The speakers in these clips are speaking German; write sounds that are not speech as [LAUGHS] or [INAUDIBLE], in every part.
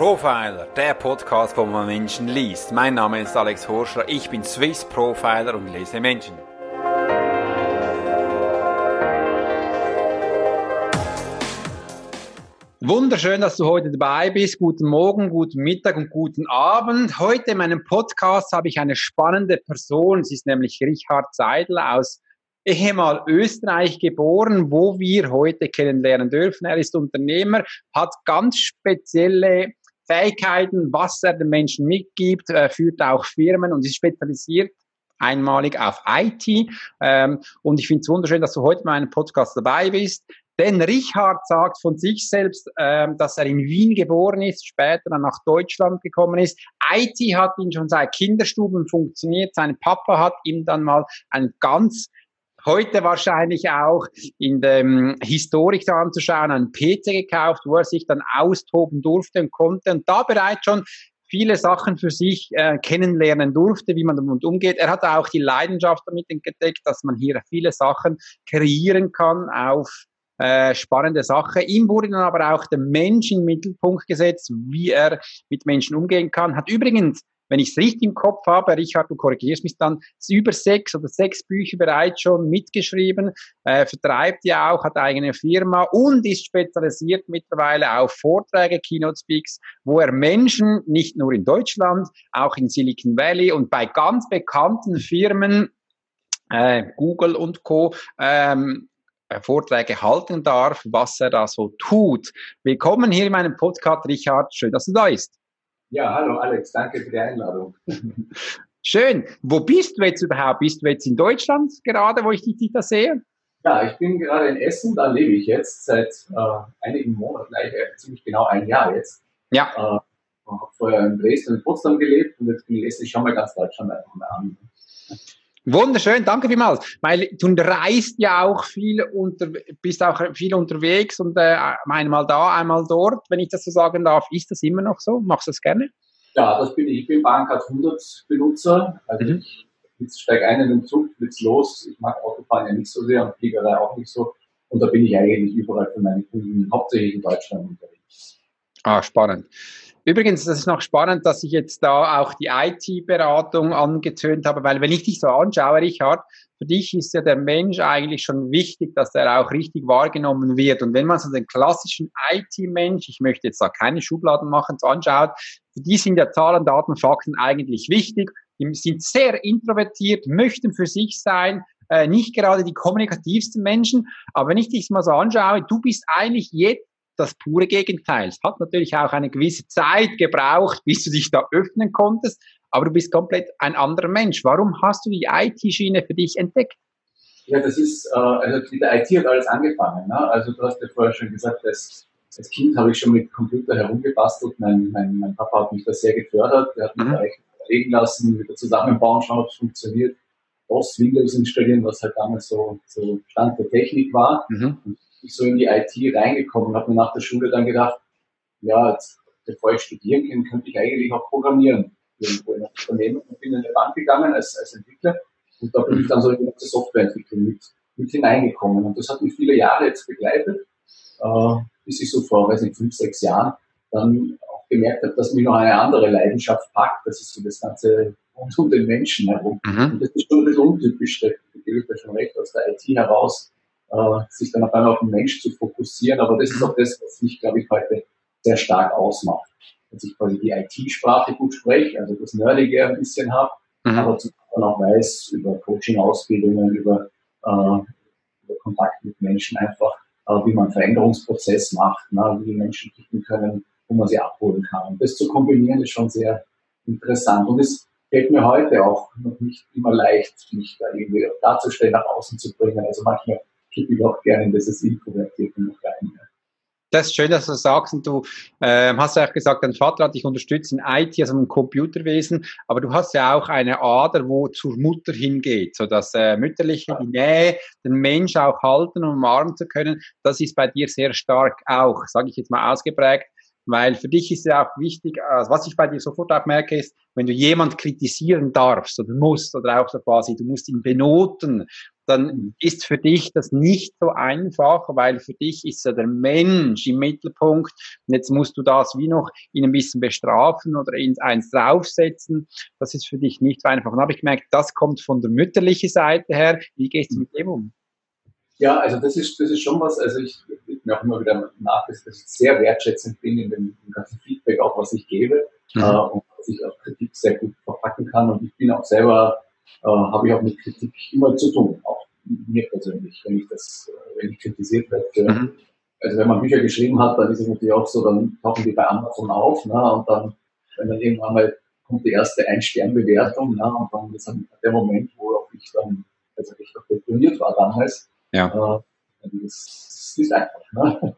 Profiler, der Podcast, wo man Menschen liest. Mein Name ist Alex Horschler, ich bin Swiss Profiler und lese Menschen. Wunderschön, dass du heute dabei bist. Guten Morgen, guten Mittag und guten Abend. Heute in meinem Podcast habe ich eine spannende Person. Sie ist nämlich Richard Seidel aus ehemal Österreich geboren, wo wir heute kennenlernen dürfen. Er ist Unternehmer, hat ganz spezielle Fähigkeiten, was er den Menschen mitgibt, äh, führt auch Firmen und ist spezialisiert einmalig auf IT. Ähm, und ich finde es wunderschön, dass du heute in meinem Podcast dabei bist. Denn Richard sagt von sich selbst, ähm, dass er in Wien geboren ist, später dann nach Deutschland gekommen ist. IT hat ihn schon seit Kinderstuben funktioniert. Sein Papa hat ihm dann mal ein ganz heute wahrscheinlich auch in dem Historik anzuschauen, einen PC gekauft, wo er sich dann austoben durfte und konnte und da bereits schon viele Sachen für sich äh, kennenlernen durfte, wie man damit umgeht. Er hat auch die Leidenschaft damit entdeckt, dass man hier viele Sachen kreieren kann auf äh, spannende Sache. Ihm wurde dann aber auch der Mensch den Mittelpunkt gesetzt, wie er mit Menschen umgehen kann. Hat übrigens wenn ich es richtig im Kopf habe, Richard, du korrigierst mich dann, über sechs oder sechs Bücher bereits schon mitgeschrieben, äh, vertreibt ja auch, hat eigene Firma und ist spezialisiert mittlerweile auf Vorträge, Keynote Speaks, wo er Menschen nicht nur in Deutschland, auch in Silicon Valley und bei ganz bekannten Firmen, äh, Google und Co., ähm, äh, Vorträge halten darf, was er da so tut. Willkommen hier in meinem Podcast, Richard. Schön, dass du da bist. Ja, hallo Alex, danke für die Einladung. Schön. Wo bist du jetzt überhaupt? Bist du jetzt in Deutschland gerade, wo ich dich da sehe? Ja, ich bin gerade in Essen, da lebe ich jetzt seit äh, einigen Monaten, eigentlich ziemlich genau ein Jahr jetzt. Ja. Äh, habe vorher in Dresden und Potsdam gelebt und jetzt bin ich in Essen. Ich schaue mir ganz Deutschland einfach mal an. Wunderschön, danke vielmals. Weil du reist ja auch viel unter, bist auch viel unterwegs und äh, einmal da, einmal dort, wenn ich das so sagen darf. Ist das immer noch so? Machst du das gerne? Ja, das bin ich. Ich bin Bahncard 100 Benutzer. Also mhm. ich steige ein in den Zug, flieg's los. Ich mag Autofahren ja nicht so sehr und Fliegerei auch nicht so. Und da bin ich eigentlich überall für meine Kunden, hauptsächlich in Deutschland unterwegs. Ah, spannend. Übrigens, das ist noch spannend, dass ich jetzt da auch die IT-Beratung angetönt habe, weil wenn ich dich so anschaue, Richard, für dich ist ja der Mensch eigentlich schon wichtig, dass er auch richtig wahrgenommen wird. Und wenn man so den klassischen IT-Mensch, ich möchte jetzt da keine Schubladen machen, so anschaut, für die sind ja Zahlen, Daten, Fakten eigentlich wichtig. Die sind sehr introvertiert, möchten für sich sein, äh, nicht gerade die kommunikativsten Menschen. Aber wenn ich dich mal so anschaue, du bist eigentlich jetzt das pure Gegenteil. Es hat natürlich auch eine gewisse Zeit gebraucht, bis du dich da öffnen konntest, aber du bist komplett ein anderer Mensch. Warum hast du die IT-Schiene für dich entdeckt? Ja, das ist, äh, also mit der IT hat alles angefangen. Ne? Also du hast ja vorher schon gesagt, dass als Kind habe ich schon mit Computer herumgebastelt. Mein, mein, mein Papa hat mich da sehr gefördert. Er hat mich mhm. da echt überlegen lassen, wieder zusammenbauen, schauen, ob es funktioniert. DOS, Windows installieren, was halt damals so, so Stand der Technik war. Mhm. Und ich so in die IT reingekommen, habe mir nach der Schule dann gedacht, ja, jetzt, bevor ich studieren kann, könnte ich eigentlich auch programmieren irgendwo in einem Unternehmen und bin in eine Bank gegangen als, als Entwickler und da bin ich dann so in die ganze Softwareentwicklung mit, mit hineingekommen und das hat mich viele Jahre jetzt begleitet, äh, bis ich so vor, weiß nicht, fünf, sechs Jahren dann auch gemerkt habe, dass mich noch eine andere Leidenschaft packt, das ist so das ganze rund um den Menschen herum. Mhm. Und das ist schon ein bisschen untypisch, da gebe ich da schon recht, aus der IT heraus äh, sich dann auf einmal auf den Mensch zu fokussieren. Aber das ist auch das, was mich, glaube ich, heute sehr stark ausmacht. Dass ich quasi die IT-Sprache gut spreche, also das Nerdige ein bisschen habe, mhm. aber zum auch weiß über Coaching-Ausbildungen, über, äh, über Kontakt mit Menschen einfach, äh, wie man einen Veränderungsprozess macht, ne, wie die Menschen ticken können, wo man sie abholen kann. Und das zu kombinieren ist schon sehr interessant. Und es fällt mir heute auch noch nicht immer leicht, mich da irgendwie darzustellen, nach außen zu bringen. Also manchmal kippe ich auch gerne in dieses Introvertierte noch rein. Das ist schön, dass du das sagst und du äh, hast ja auch gesagt, dein Vater hat dich unterstützt in IT, also im Computerwesen, aber du hast ja auch eine Ader, wo zur Mutter hingeht, so das äh, mütterliche, die Nähe, den Mensch auch halten und umarmen zu können, das ist bei dir sehr stark auch, sage ich jetzt mal ausgeprägt. Weil für dich ist ja auch wichtig, also was ich bei dir sofort auch merke, ist, wenn du jemand kritisieren darfst oder musst oder auch so quasi, du musst ihn benoten, dann ist für dich das nicht so einfach, weil für dich ist ja der Mensch im Mittelpunkt und jetzt musst du das wie noch ihn ein bisschen bestrafen oder ihn eins draufsetzen. Das ist für dich nicht so einfach. Und habe ich gemerkt, das kommt von der mütterlichen Seite her. Wie gehst du mit dem um? Ja, also das ist, das ist schon was, also ich mir auch immer wieder nach, dass ich sehr wertschätzend bin in dem, im ganzen Feedback, auch was ich gebe mhm. äh, und dass ich auch Kritik sehr gut verpacken kann. Und ich bin auch selber, äh, habe ich auch mit Kritik immer zu tun, auch mir persönlich, wenn ich das, wenn ich kritisiert werde. Mhm. Also wenn man Bücher geschrieben hat, dann ist es natürlich auch so, dann tauchen die bei Amazon auf, ne, und dann, wenn dann irgendwann mal kommt die erste Ein-Stern-Bewertung, ne, und dann ist dann der Moment, wo auch ich dann, also ich auch deponiert war damals, ja. Äh, das, ist einfach, ne?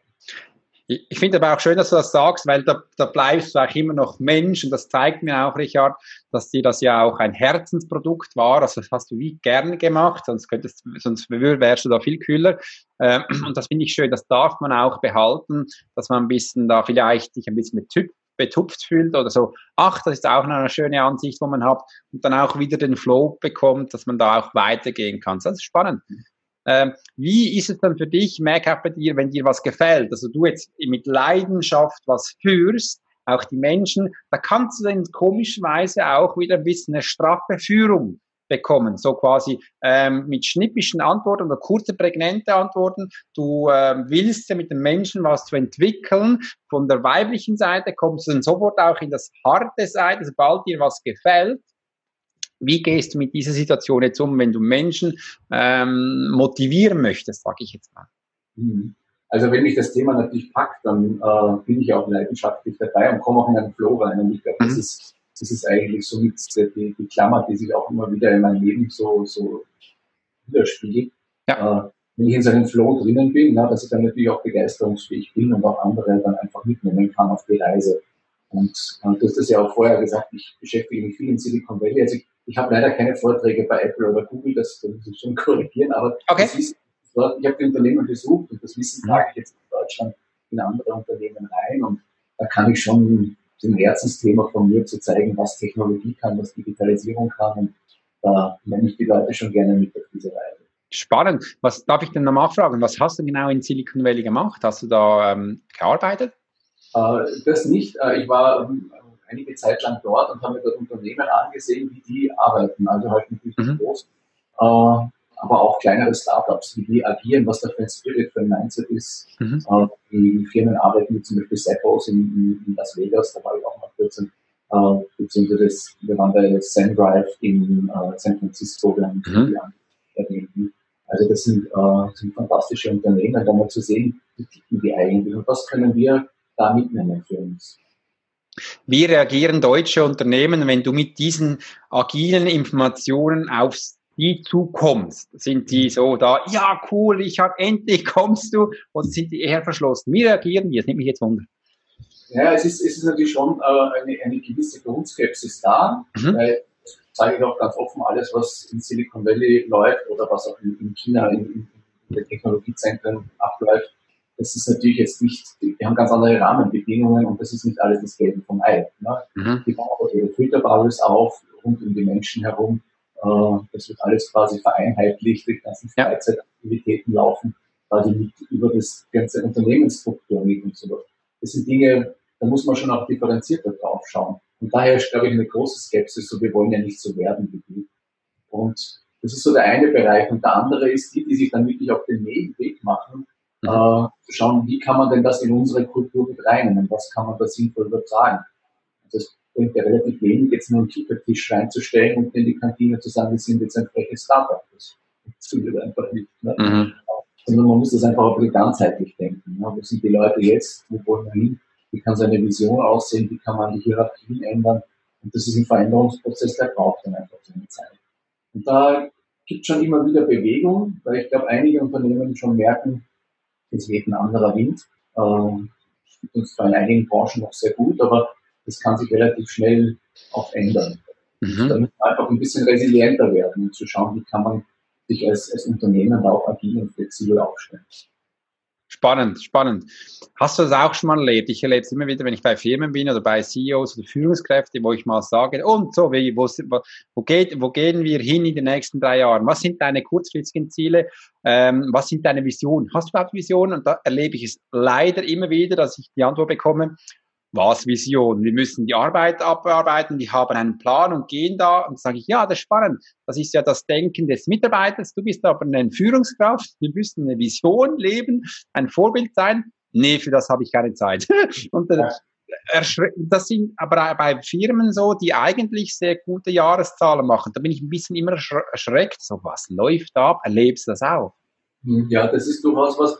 Ich finde aber auch schön, dass du das sagst, weil da, da bleibst du auch immer noch Mensch und das zeigt mir auch, Richard, dass dir das ja auch ein Herzensprodukt war. Also das hast du wie gerne gemacht, sonst könntest, sonst wärst du da viel kühler. Ähm, [CLEARS THROAT] und das finde ich schön, das darf man auch behalten, dass man ein bisschen da vielleicht sich ein bisschen mit Typ betupft fühlt oder so, ach, das ist auch eine schöne Ansicht, wo man hat und dann auch wieder den Flow bekommt, dass man da auch weitergehen kann. Das ist spannend. Ähm, wie ist es dann für dich, auch bei dir, wenn dir was gefällt, also du jetzt mit Leidenschaft was führst, auch die Menschen, da kannst du dann komischerweise auch wieder ein bisschen eine straffe Führung bekommen, so quasi ähm, mit schnippischen Antworten oder kurze, prägnante Antworten. Du ähm, willst ja mit den Menschen was zu entwickeln. Von der weiblichen Seite kommst du dann sofort auch in das harte Seite, sobald dir was gefällt. Wie gehst du mit dieser Situation jetzt um, wenn du Menschen ähm, motivieren möchtest, sage ich jetzt mal? Mhm. Also wenn mich das Thema natürlich packt, dann äh, bin ich auch leidenschaftlich dabei und komme auch in einen Flow rein. Und ich glaube, mhm. das, ist, das ist eigentlich so mit die, die Klammer, die sich auch immer wieder in meinem Leben so, so widerspiegelt. Ja. Äh, wenn ich in so einem Flow drinnen bin, na, dass ich dann natürlich auch begeisterungsfähig bin und auch andere dann einfach mitnehmen kann auf die Reise. Und, und du hast das ja auch vorher gesagt, ich beschäftige mich viel in Silicon Valley. Also ich ich habe leider keine Vorträge bei Apple oder Google, das, muss ich schon [LAUGHS] korrigieren, aber okay. Wissen, ich habe die Unternehmen besucht und das Wissen trage ich jetzt in Deutschland in andere Unternehmen rein und da kann ich schon ein Herzensthema von mir zu zeigen, was Technologie kann, was Digitalisierung kann und da nehme ich die Leute schon gerne mit auf diese Reise. Spannend. Was darf ich denn nochmal fragen? Was hast du genau in Silicon Valley gemacht? Hast du da ähm, gearbeitet? Äh, das nicht. Äh, ich war ähm, einige Zeit lang dort und habe mir dort Unternehmen angesehen, wie die arbeiten. Also halt natürlich mhm. groß, äh, aber auch kleinere Startups, wie die agieren, was da für ein Spirit, für ein Mindset ist. Mhm. Äh, die Firmen arbeiten, wie zum Beispiel Zappos in, in, Las Vegas, da war ich auch mal kurz, äh, beziehungsweise das, wir waren bei SendDrive in äh, San Francisco, wir haben mhm. die Also das sind, äh, sind fantastische Unternehmen, da mal zu sehen, wie ticken die eigentlich und was können wir da mitnehmen für uns. Wie reagieren deutsche Unternehmen, wenn du mit diesen agilen Informationen auf die zukommst? Sind die so da, ja cool, ich hab endlich kommst du, oder sind die eher verschlossen? Wie reagieren die? Das nimmt mich jetzt wunder. Ja, es ist, es ist natürlich schon äh, eine, eine gewisse Grundskepsis da, mhm. weil sage ich auch ganz offen, alles, was in Silicon Valley läuft oder was auch in, in China in, in den Technologiezentren abläuft, das ist natürlich jetzt nicht, die haben ganz andere Rahmenbedingungen und das ist nicht alles das Gelbe vom Ei. Ne? Mhm. Die bauen auch ihre Filterbubbles auf, rund um die Menschen herum. Äh, das wird alles quasi vereinheitlicht, die ganzen Freizeitaktivitäten laufen quasi mit über das ganze Unternehmensstruktur mit und so weiter. Das sind Dinge, da muss man schon auch differenzierter drauf schauen. Und daher ist, glaube ich, eine große Skepsis, so wir wollen ja nicht so werden wie die. Und das ist so der eine Bereich. Und der andere ist die, die sich dann wirklich auf den Nebenweg machen mhm. äh, zu schauen, wie kann man denn das in unsere Kultur mit reinnehmen, was kann man da sinnvoll übertragen. Das bringt ja relativ wenig, jetzt nur einen Kickertisch reinzustellen und in die Kantine zu sagen, wir sind jetzt ein freches Startup. Das funktioniert einfach nicht. Ne? Mhm. Sondern man muss das einfach auch ganzheitlich denken. Ne? Wo sind die Leute jetzt? Wo wollen wir hin? Wie kann seine Vision aussehen? Wie kann man die Hierarchien ändern? Und das ist ein Veränderungsprozess, der braucht dann einfach seine Zeit. Und da gibt es schon immer wieder Bewegung, weil ich glaube, einige Unternehmen schon merken, es weht ein anderer Wind. Ähm, uns zwar in einigen Branchen noch sehr gut, aber das kann sich relativ schnell auch ändern. Mhm. Da muss man einfach ein bisschen resilienter werden und zu schauen, wie kann man sich als, als Unternehmen da auch agil und flexibel aufstellen. Spannend, spannend. Hast du das auch schon mal erlebt? Ich erlebe es immer wieder, wenn ich bei Firmen bin oder bei CEOs oder Führungskräften, wo ich mal sage, und so, wie, wo, wo, geht, wo gehen wir hin in den nächsten drei Jahren? Was sind deine kurzfristigen Ziele? Ähm, was sind deine Visionen? Hast du überhaupt Visionen? Und da erlebe ich es leider immer wieder, dass ich die Antwort bekomme, was Vision? Wir müssen die Arbeit abarbeiten, die haben einen Plan und gehen da und sage ich, ja, das ist spannend. Das ist ja das Denken des Mitarbeiters. Du bist aber eine Führungskraft. Wir müssen eine Vision leben, ein Vorbild sein. Nee, für das habe ich keine Zeit. [LAUGHS] und das sind aber bei Firmen so, die eigentlich sehr gute Jahreszahlen machen. Da bin ich ein bisschen immer erschreckt. So, was läuft ab? Erlebst du das auch? Hm, ja, das ist durchaus was,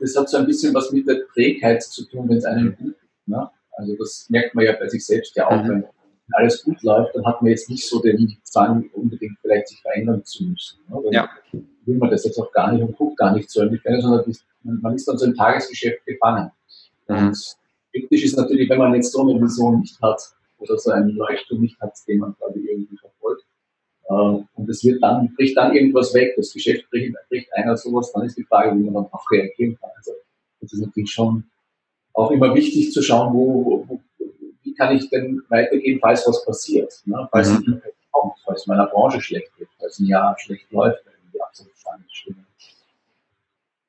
das hat so ein bisschen was mit der Trägheit zu tun, wenn es einem gut Ne? Also das merkt man ja bei sich selbst ja auch, mhm. wenn alles gut läuft, dann hat man jetzt nicht so den Zwang, unbedingt vielleicht sich verändern zu müssen. Ne? Ja. will man das jetzt auch gar nicht und guckt gar nicht so Ferne, sondern man ist dann so im Tagesgeschäft gefangen. Mhm. Und kritisch ist natürlich, wenn man jetzt so eine Vision nicht hat oder so einen Leuchtturm nicht hat, den man quasi irgendwie verfolgt. Äh, und es wird dann, bricht dann irgendwas weg, das Geschäft bricht, bricht einer sowas, dann ist die Frage, wie man dann auch reagieren kann. Also das ist natürlich schon auch immer wichtig zu schauen, wo, wo, wie kann ich denn weitergehen, falls was passiert, ne? falls mhm. nicht kommt, falls meiner Branche schlecht wird, falls ein Jahr schlecht läuft, die absolut Stimmen.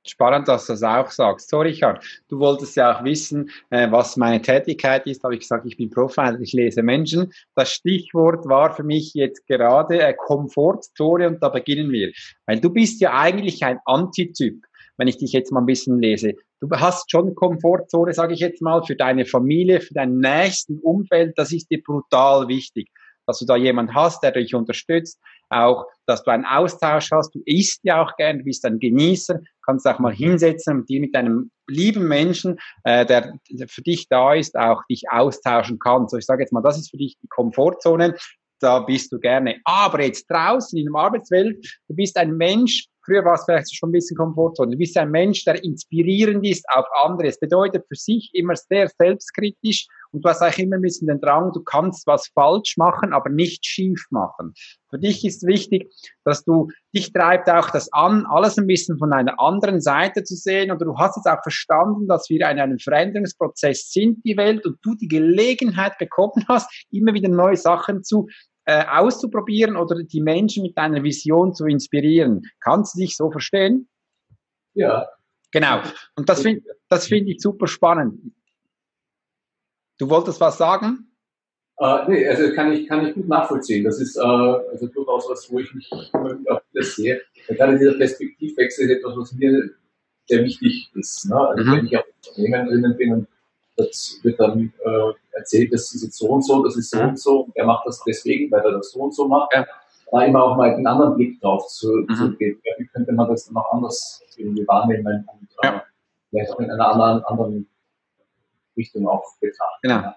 Spannend, dass du das auch sagst. So, Richard, du wolltest ja auch wissen, äh, was meine Tätigkeit ist. Da habe ich gesagt, ich bin Profiler, ich lese Menschen. Das Stichwort war für mich jetzt gerade äh, Komfortzone und da beginnen wir. Weil du bist ja eigentlich ein Antityp wenn ich dich jetzt mal ein bisschen lese. Du hast schon Komfortzone, sage ich jetzt mal, für deine Familie, für dein nächsten Umfeld. Das ist dir brutal wichtig, dass du da jemand hast, der dich unterstützt. Auch, dass du einen Austausch hast. Du isst ja auch gern, du bist ein Genießer, kannst auch mal hinsetzen und dir mit einem lieben Menschen, äh, der für dich da ist, auch dich austauschen kann. So, ich sage jetzt mal, das ist für dich die Komfortzone da bist du gerne. Aber jetzt draußen in der Arbeitswelt, du bist ein Mensch, Früher war es vielleicht schon ein bisschen Komfortzone. Du bist ein Mensch, der inspirierend ist auf andere. Es bedeutet für sich immer sehr selbstkritisch und du hast eigentlich immer ein bisschen den Drang, du kannst was falsch machen, aber nicht schief machen. Für dich ist wichtig, dass du, dich treibt auch das an, alles ein bisschen von einer anderen Seite zu sehen oder du hast jetzt auch verstanden, dass wir in einem Veränderungsprozess sind, die Welt, und du die Gelegenheit bekommen hast, immer wieder neue Sachen zu äh, auszuprobieren oder die Menschen mit deiner Vision zu inspirieren. Kannst du dich so verstehen? Ja. Genau. Und das finde das find ich super spannend. Du wolltest was sagen? Uh, nee, also kann ich, kann ich gut nachvollziehen. Das ist uh, also durchaus was, wo ich mich immer wieder sehe. Gerade dieser Perspektivwechsel ist etwas, was mir sehr wichtig ist. Ne? Also mhm. wenn ich auf Unternehmen drinnen bin und das wird dann äh, erzählt, das ist jetzt so und so, das ist so mhm. und so, er macht das deswegen, weil er das so und so macht. Ja. Da immer auch mal einen anderen Blick drauf zu, mhm. zu geben. Ja, wie könnte man das dann auch anders irgendwie wahrnehmen und äh, ja. vielleicht auch in einer anderen, anderen Richtung auch betrachten. Genau.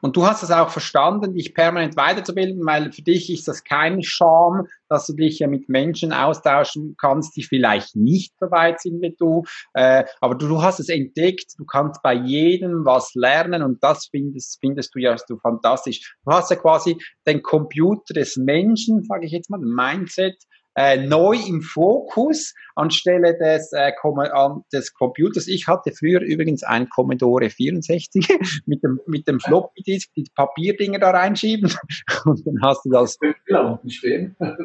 Und du hast es auch verstanden, dich permanent weiterzubilden, weil für dich ist das kein Charme, dass du dich ja mit Menschen austauschen kannst, die vielleicht nicht so weit sind wie du. Äh, aber du, du, hast es entdeckt, du kannst bei jedem was lernen und das findest, findest du ja du fantastisch. Du hast ja quasi den Computer des Menschen, sage ich jetzt mal, Mindset, äh, neu im Fokus anstelle des, äh, des Computers. Ich hatte früher übrigens ein Commodore 64 [LAUGHS] mit dem, mit dem Floppy Disk, die Papierdinger da reinschieben [LAUGHS] und dann hast du das.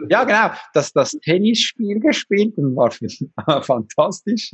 ja, genau, das, das Tennisspiel gespielt und war [LAUGHS] fantastisch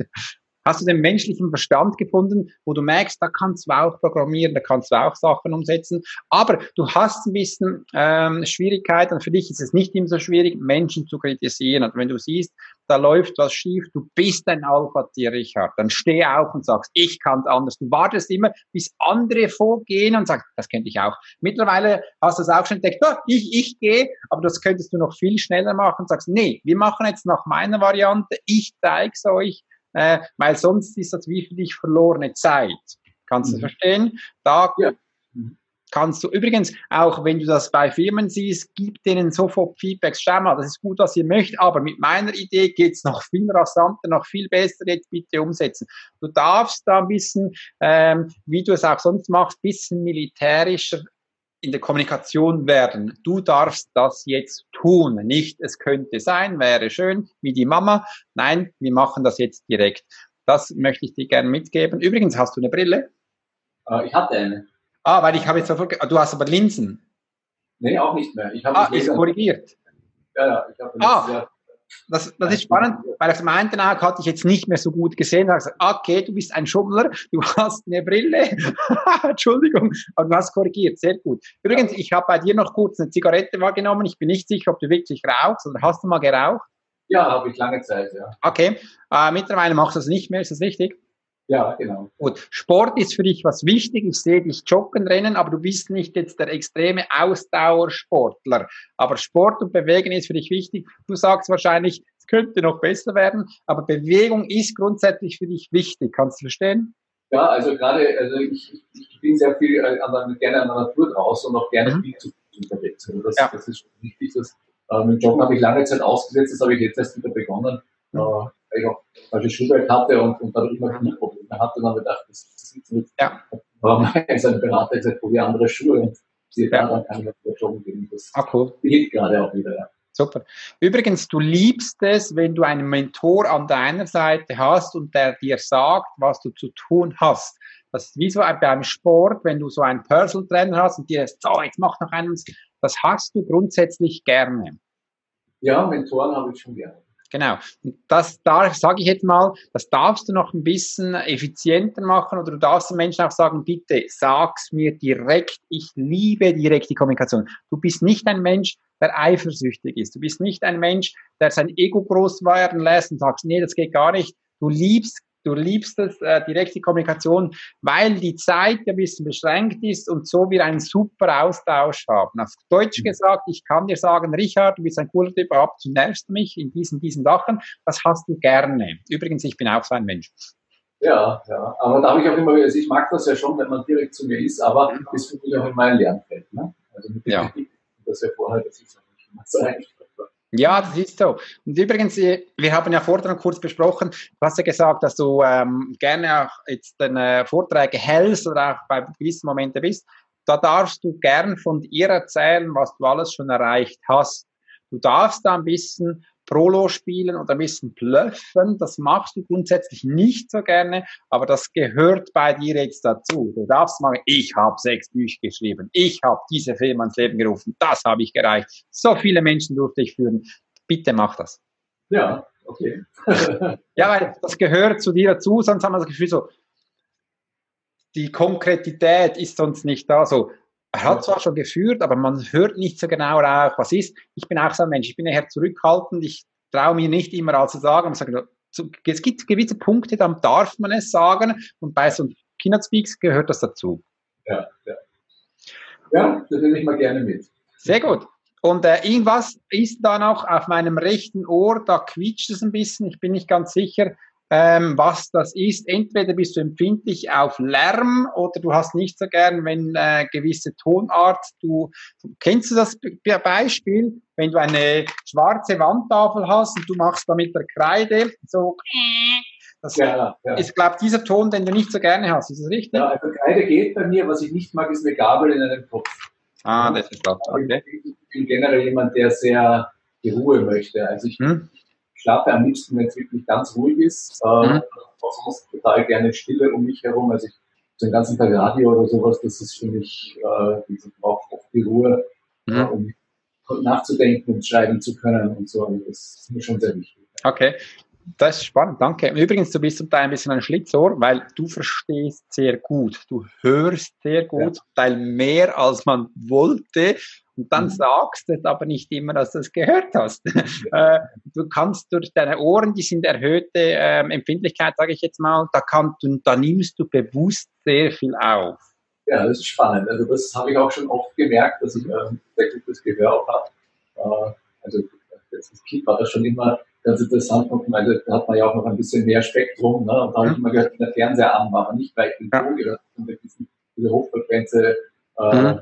hast du den menschlichen Verstand gefunden, wo du merkst, da kannst du auch programmieren, da kannst du auch Sachen umsetzen. Aber du hast ein bisschen ähm, Schwierigkeiten. Für dich ist es nicht immer so schwierig, Menschen zu kritisieren. Und wenn du siehst, da läuft was schief, du bist ein Alpha-Tier, Richard, dann steh auf und sagst, ich kann anders. Du wartest immer, bis andere vorgehen und sagst, das könnte ich auch. Mittlerweile hast du es auch schon entdeckt, oh, ich, ich gehe, aber das könntest du noch viel schneller machen und sagst, nee, wir machen jetzt nach meiner Variante, ich zeig's euch, äh, weil sonst ist das wie für dich verlorene Zeit. Kannst du mhm. verstehen? Da ja. kannst du übrigens, auch wenn du das bei Firmen siehst, gib denen sofort Feedbacks. Schau mal, das ist gut, was ihr möchtet, aber mit meiner Idee geht's noch viel rasanter, noch viel besser. Jetzt bitte umsetzen. Du darfst da ein bisschen, ähm, wie du es auch sonst machst, bisschen militärischer in der Kommunikation werden. Du darfst das jetzt tun. Nicht, es könnte sein, wäre schön, wie die Mama. Nein, wir machen das jetzt direkt. Das möchte ich dir gerne mitgeben. Übrigens, hast du eine Brille? Äh, ich hatte eine. Ah, weil ich habe jetzt sofort, du hast aber Linsen. Nee, auch nicht mehr. Ich habe ah, ist korrigiert. Ja, ja, ich habe ah, das, das ist spannend, weil auf dem einen Auge hatte ich jetzt nicht mehr so gut gesehen. Da habe gesagt, okay, du bist ein Schummler, du [LAUGHS] hast eine Brille. [LAUGHS] Entschuldigung, aber du hast korrigiert, sehr gut. Übrigens, ich habe bei dir noch kurz eine Zigarette wahrgenommen. Ich bin nicht sicher, ob du wirklich rauchst oder hast du mal geraucht? Ja, habe ich lange Zeit, ja. Okay, äh, mittlerweile machst du das nicht mehr, ist das richtig? Ja, genau. Gut. Sport ist für dich was wichtig. Ich sehe dich joggen, rennen, aber du bist nicht jetzt der extreme Ausdauersportler. Aber Sport und Bewegen ist für dich wichtig. Du sagst wahrscheinlich, es könnte noch besser werden, aber Bewegung ist grundsätzlich für dich wichtig. Kannst du verstehen? Ja, also gerade, also ich, ich bin sehr viel äh, an gerne an der Natur draußen und auch gerne mhm. viel zu unterwegs. Also das, ja. das ist wichtig. Das, äh, mit Joggen habe ich lange Zeit ausgesetzt, das habe ich jetzt erst wieder begonnen. Mhm. Weil ich auch falsche Schulwelt hatte und, und dadurch immer Knieprobleme hatte. Und dann habe ich gedacht, das, das ist nicht. Ja. Aber mein Berater gesagt, probiere andere Schuhe und sie ja. dann kann ich auch wieder joggen gehen. Das ah, cool. hilft gerade auch wieder, ja. Super. Übrigens, du liebst es, wenn du einen Mentor an deiner Seite hast und der dir sagt, was du zu tun hast. Das ist wie so beim Sport, wenn du so einen Personal Trainer hast und dir sagt, so, jetzt mach noch einen. Das hast du grundsätzlich gerne. Ja, Mentoren habe ich schon gerne. Genau. Und das da sage ich jetzt mal, das darfst du noch ein bisschen effizienter machen oder du darfst den Menschen auch sagen, bitte sag's mir direkt. Ich liebe direkte Kommunikation. Du bist nicht ein Mensch, der eifersüchtig ist. Du bist nicht ein Mensch, der sein Ego groß werden lässt und sagst, nee, das geht gar nicht. Du liebst du liebst es, äh, direkte Kommunikation, weil die Zeit ein bisschen beschränkt ist und so wir einen super Austausch haben. Auf Deutsch mhm. gesagt, ich kann dir sagen, Richard, du bist ein cooler Typ, aber du nervst mich in diesen, diesen Sachen. Das hast du gerne. Übrigens, ich bin auch so ein Mensch. Ja, ja, aber da habe ich auch immer, also ich mag das ja schon, wenn man direkt zu mir ist, aber mhm. das finde ich auch in meinem Lernfeld. Ne? Also mit ja. das ja vorher, das ist auch nicht immer so einfach. Ja, das ist so. Und übrigens, äh, wir haben ja vorher kurz besprochen, du hast ja gesagt, dass du ähm, gerne auch jetzt deine Vorträge hältst oder auch bei gewissen Momenten bist. Da darfst du gern von dir erzählen, was du alles schon erreicht hast. Du darfst da ein bisschen Prolo spielen oder ein bisschen blöffen. Das machst du grundsätzlich nicht so gerne, aber das gehört bei dir jetzt dazu. Du darfst mal, ich habe sechs Bücher geschrieben, ich habe diese Firma ins Leben gerufen, das habe ich gereicht. So viele Menschen durfte ich führen. Bitte mach das. Ja, okay. [LAUGHS] ja, weil das gehört zu dir dazu, sonst haben wir das Gefühl so, die Konkretität ist sonst nicht da. So, er hat zwar schon geführt, aber man hört nicht so genau raus, was ist. Ich bin auch so ein Mensch, ich bin eher zurückhaltend, ich traue mir nicht immer alles zu sagen. Sage, es gibt gewisse Punkte, dann darf man es sagen und bei so Keynote Speaks gehört das dazu. Ja, ja. Ja, das nehme ich mal gerne mit. Sehr gut. Und äh, irgendwas ist da noch auf meinem rechten Ohr, da quietscht es ein bisschen, ich bin nicht ganz sicher ähm, was das ist. Entweder bist du empfindlich auf Lärm oder du hast nicht so gern, wenn äh, gewisse Tonart, du, kennst du das Beispiel, wenn du eine schwarze Wandtafel hast und du machst da mit der Kreide so, das ja, ja. ist, glaube dieser Ton, den du nicht so gerne hast. Ist das richtig? Ja, also Kreide geht bei mir. Was ich nicht mag, ist eine Gabel in einem Topf. Ah, das ist das. Okay. Ich bin generell jemand, der sehr die Ruhe möchte. Also ich, hm? Schlafe am liebsten, wenn es wirklich ganz ruhig ist. Äh, mhm. sonst total gerne Stille um mich herum. Also ich so den ganzen Tag Radio oder sowas, das ist für mich, äh, ich brauche oft die Ruhe, mhm. äh, um nachzudenken und schreiben zu können und so. Also das ist mir schon sehr wichtig. Okay. Das ist spannend, danke. Übrigens, du bist zum Teil ein bisschen ein Schlitzohr, weil du verstehst sehr gut. Du hörst sehr gut, ja. zum Teil mehr als man wollte. Und dann mhm. sagst du aber nicht immer, dass du es gehört hast. [LAUGHS] Äh, du kannst durch deine Ohren, die sind erhöhte ähm, Empfindlichkeit, sage ich jetzt mal, da, kann, du, da nimmst du bewusst sehr viel auf. Ja, das ist spannend. Also das habe ich auch schon oft gemerkt, dass ich ähm, sehr gutes Gehör auch habe. Äh, also als Kind war das schon immer ganz interessant. Also, da hat man ja auch noch ein bisschen mehr Spektrum. Ne? Und da habe ich mhm. immer gehört, wenn der Fernseher an war, nicht weil ich den Ton habe, diese Hochfrequenze äh, mhm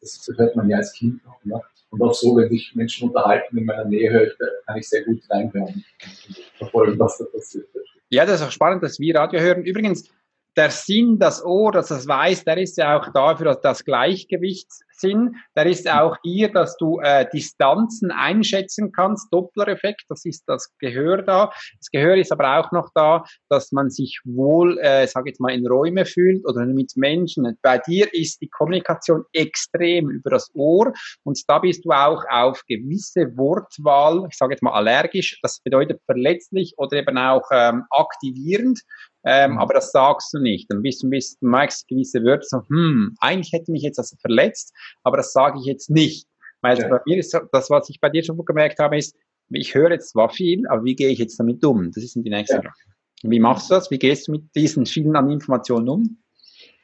das hört man ja als Kind noch. Ne? Und auch so, wenn sich Menschen unterhalten in meiner Nähe, höre ich, kann ich sehr gut reinhören und verfolgen, was da passiert. Ja, das ist auch spannend, dass wir Radio hören. Übrigens, der Sinn, das Ohr, dass das weiß, der ist ja auch dafür, das Gleichgewicht Sinn. Der ist auch hier, dass du äh, Distanzen einschätzen kannst. Doppler-Effekt, das ist das Gehör da. Das Gehör ist aber auch noch da, dass man sich wohl, äh, sage jetzt mal, in Räume fühlt oder mit Menschen. Bei dir ist die Kommunikation extrem über das Ohr und da bist du auch auf gewisse Wortwahl, ich sage jetzt mal allergisch. Das bedeutet verletzlich oder eben auch ähm, aktivierend. Ähm, mhm. aber das sagst du nicht. Dann bist du ein bisschen, du merkst gewisse Wörter so, hm, eigentlich hätte mich jetzt das verletzt, aber das sage ich jetzt nicht. Weil ja. bei mir ist das, was ich bei dir schon gemerkt habe, ist, ich höre jetzt zwar viel, aber wie gehe ich jetzt damit um? Das ist die nächste ja. Frage. Wie machst du das? Wie gehst du mit diesen vielen an Informationen um?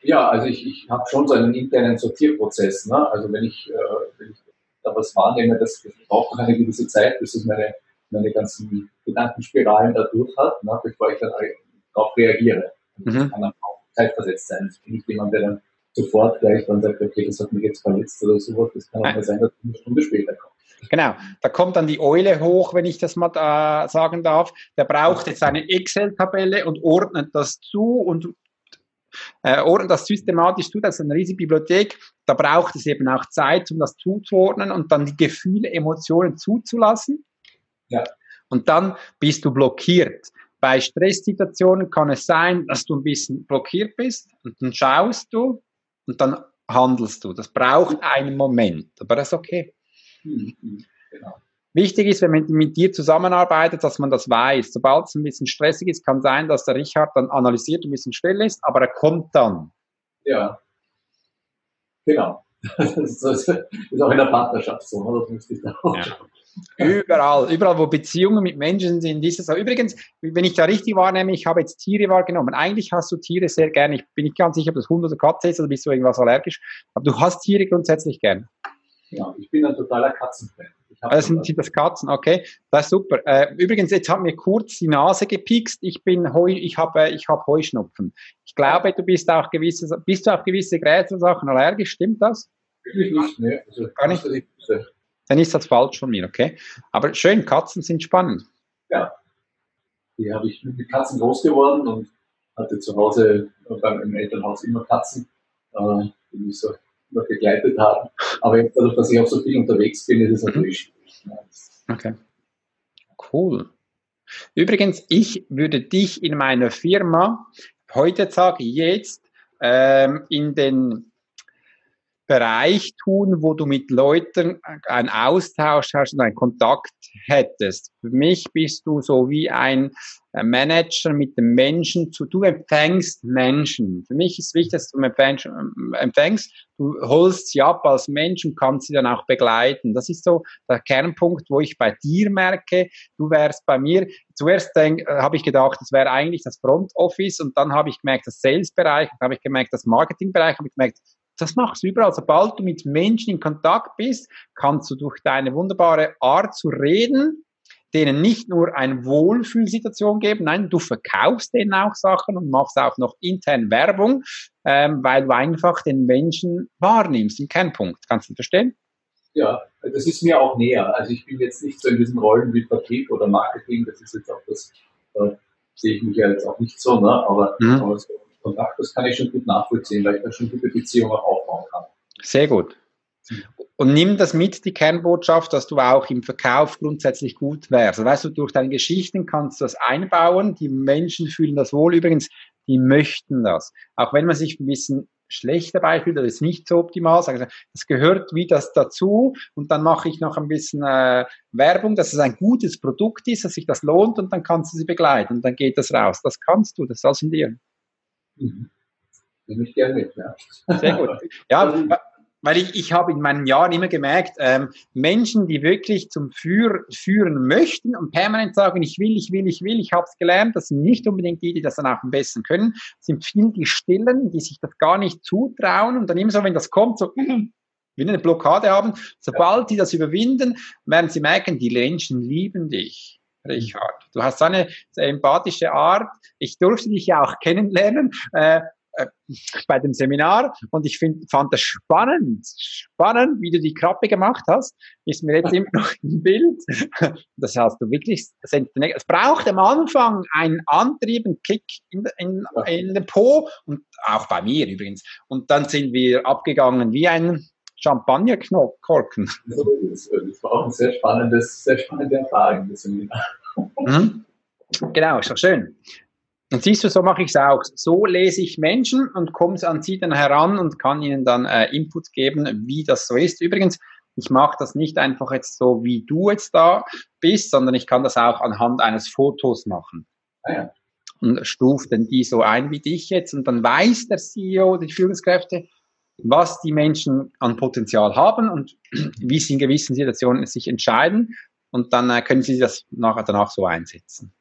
Ja, also ich, ich habe schon so einen internen Sortierprozess. Ne? Also wenn ich, äh, wenn ich da was wahrnehme, das, das braucht eine gewisse Zeit, bis es meine, meine ganzen Gedankenspiralen da durch hat, ne? bevor ich dann darauf reagiere. Das mhm. kann dann auch zeitversetzt sein. Ich bin nicht jemand, der dann sofort gleich dann sagt, okay, das hat mich jetzt verletzt oder sowas. Das kann auch mal sein, dass eine Stunde später kommt. Genau, da kommt dann die Eule hoch, wenn ich das mal äh, sagen darf. Der braucht jetzt eine Excel-Tabelle und ordnet das zu und äh, ordnet das systematisch zu. Das ist eine riesige Bibliothek. Da braucht es eben auch Zeit, um das zuzuordnen und dann die Gefühle, Emotionen zuzulassen. Ja. Und dann bist du blockiert. Bei Stresssituationen kann es sein, dass du ein bisschen blockiert bist und dann schaust du und dann handelst du. Das braucht einen Moment, aber das ist okay. Mhm, genau. Wichtig ist, wenn man mit dir zusammenarbeitet, dass man das weiß. Sobald es ein bisschen stressig ist, kann sein, dass der Richard dann analysiert und ein bisschen still ist, aber er kommt dann. Ja, genau. [LAUGHS] Das ist, auch in der Partnerschaft so, ne? das müsste ich da auch ja. Überall, überall, wo Beziehungen mit Menschen sind, ist es so. Übrigens, wenn ich da richtig wahrnehme, ich habe jetzt Tiere wahrgenommen. Eigentlich hast du Tiere sehr gerne. Ich bin nicht ganz sicher, ob das Hund oder Katze ist oder bist du irgendwas allergisch. Aber du hast Tiere grundsätzlich gern. Ja, ich bin ein totaler Katzenfan. Das sind das Katzen, okay. Das ist super. Äh, übrigens, jetzt hat mir kurz die Nase gepikst. Ich bin Heu, ich habe, ich habe Heuschnupfen. Ich glaube, du bist auch gewisse, bist du auf gewisse Gräsersachen allergisch, stimmt das? Wirklich nicht, ne. Also, Gar nicht dann ist das falsch von mir, okay? Aber schön, Katzen sind spannend. Ja. Die habe ich mit Katzen groß geworden und hatte zu Hause beim im Elternhaus immer Katzen, äh, die mich so immer begleitet haben. Aber jetzt, dadurch, dass ich auch so viel unterwegs bin, ist es mhm. natürlich schwierig. Okay. Cool. Übrigens, ich würde dich in meiner Firma heute sage jetzt ähm, in den Bereich tun, wo du mit Leuten einen Austausch hast und einen Kontakt hättest. Für mich bist du so wie ein äh, Manager mit dem Menschen zu, du empfängst Menschen. Für mich ist wichtig, dass du ähm, empfängst, du holst sie ab als Mensch und kannst sie dann auch begleiten. Das ist so der Kernpunkt, wo ich bei dir merke, du wärst bei mir, zuerst äh, habe ich gedacht, das wäre eigentlich das Front Office und dann habe ich gemerkt, das Sales-Bereich, dann habe ich gemerkt, das Marketing-Bereich, habe ich gemerkt, das machst du überall. Sobald du mit Menschen in Kontakt bist, kannst du durch deine wunderbare Art zu reden, denen nicht nur eine Wohlfühlsituation geben, nein, du verkaufst denen auch Sachen und machst auch noch intern Werbung, ähm, weil du einfach den Menschen wahrnimmst, im Kernpunkt. Kannst du verstehen? Ja, das ist mir auch näher. Also ich bin jetzt nicht so in diesen Rollen wie Vertrieb oder Marketing, das ist jetzt auch das, da sehe ich mich ja jetzt auch nicht so, ne? aber, mhm. aber so Kontakt, das kann ich schon gut nachvollziehen, weil ich da schon gute Beziehungen aufbauen kann. Sehr gut. Und nimm das mit, die Kernbotschaft, dass du auch im Verkauf grundsätzlich gut wärst. Weißt du, durch deine Geschichten kannst du das einbauen. Die Menschen fühlen das wohl. Übrigens, die möchten das. Auch wenn man sich ein bisschen schlecht dabei fühlt oder ist nicht so optimal, das gehört wie das dazu und dann mache ich noch ein bisschen äh, Werbung, dass es ein gutes Produkt ist, dass sich das lohnt und dann kannst du sie begleiten und dann geht das raus. Das kannst du, das ist alles in dir. Mhm. [LAUGHS] Nehme ich gerne mit, ja. Sehr gut. Ja, [LAUGHS] weil ich, ich habe in meinen Jahren immer gemerkt, ähm, Menschen, die wirklich zum Führ führen möchten und permanent sagen, ich will, ich will, ich will, ich habe es gelernt, das sind nicht unbedingt die, die das dann auch am besten können, sind viel die Stillen, die sich das gar nicht zutrauen und dann immer so, wenn das kommt, so [LAUGHS] wie eine Blockade haben, sobald die das überwinden, werden sie merken, die Menschen lieben dich. Richard. Du hast so eine empathische Art. Ich durfte dich ja auch kennenlernen äh, äh, bei dem Seminar und ich find, fand das spannend, spannend, wie du die Krappe gemacht hast. Ist mir jetzt immer noch im Bild. Das hast du wirklich, es braucht am Anfang einen Antrieb, einen Kick in, in, in den Po und auch bei mir übrigens. Und dann sind wir abgegangen wie ein Champagnerkorken. Das war auch ein sehr spannendes, sehr spannende Erfahrung. Mhm. Genau, ist doch schön. Und siehst du, so mache ich es auch. So lese ich Menschen und komme an sie dann heran und kann ihnen dann äh, Input geben, wie das so ist. Übrigens, ich mache das nicht einfach jetzt so, wie du jetzt da bist, sondern ich kann das auch anhand eines Fotos machen. Ah ja. Und stuft dann die so ein wie dich jetzt und dann weiß der CEO, die Führungskräfte, was die Menschen an Potenzial haben und [CLEARS THROAT] wie sie in gewissen Situationen sich entscheiden und dann äh, können sie das nachher danach so einsetzen.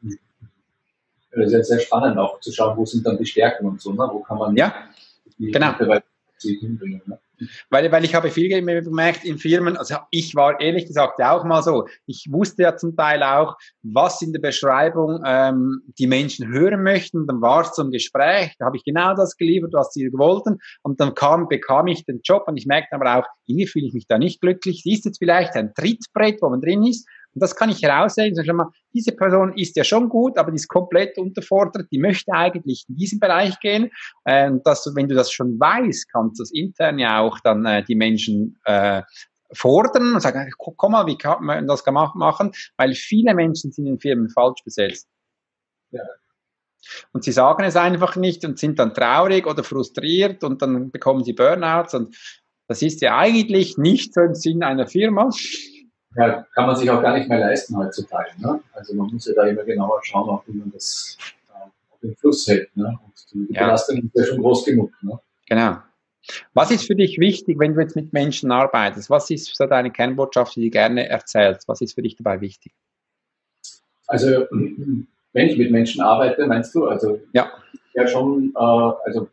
Das ist ja sehr spannend auch zu schauen, wo sind dann die Stärken und so, ne? wo kann man ja, die genau. hinbringen. Ne? Weil, weil ich habe viel gemerkt in Firmen, also ich war ehrlich gesagt auch mal so, ich wusste ja zum Teil auch, was in der Beschreibung ähm, die Menschen hören möchten, dann war es zum Gespräch, da habe ich genau das geliefert, was sie wollten. Und dann kam, bekam ich den Job und ich merkte aber auch, irgendwie fühle ich mich da nicht glücklich, sie ist jetzt vielleicht ein Trittbrett, wo man drin ist und das kann ich heraussehen. Sag mal, diese Person ist ja schon gut, aber die ist komplett unterfordert. Die möchte eigentlich in diesen Bereich gehen. Äh, und das, wenn du das schon weißt, kannst du das intern ja auch dann äh, die Menschen äh, fordern und sagen, komm mal, wie kann man das machen? Weil viele Menschen sind in Firmen falsch besetzt. Ja. Und sie sagen es einfach nicht und sind dann traurig oder frustriert und dann bekommen sie Burnouts und das ist ja eigentlich nicht so im Sinn einer Firma ja, kann man sich auch gar nicht mehr leisten heutzutage. Ne? Also man muss ja da immer genauer schauen, auch wie man das äh, auf den Fluss hält. Ne? Und die ja. Belastung ist ja schon groß genug. Ne? Genau. Was ist für dich wichtig, wenn du jetzt mit Menschen arbeitest? Was ist so deine Kernbotschaft, die du gerne erzählst? Was ist für dich dabei wichtig? Also, wenn ich mit Menschen arbeite, meinst du? Also, ja, ja schon, äh, also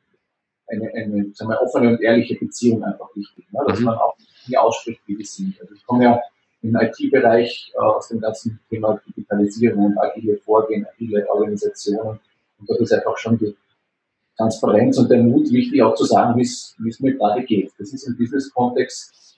eine, eine sagen wir, offene und ehrliche Beziehung einfach wichtig, ne? dass mhm. man auch nie ausspricht, wie die sind. Also ich komme ja im IT-Bereich äh, aus dem ganzen Thema Digitalisierung und agile Vorgehen, agile Organisationen. Und dort ist einfach schon die Transparenz und der Mut wichtig, auch zu sagen, wie es mir gerade geht. Das ist im Business-Kontext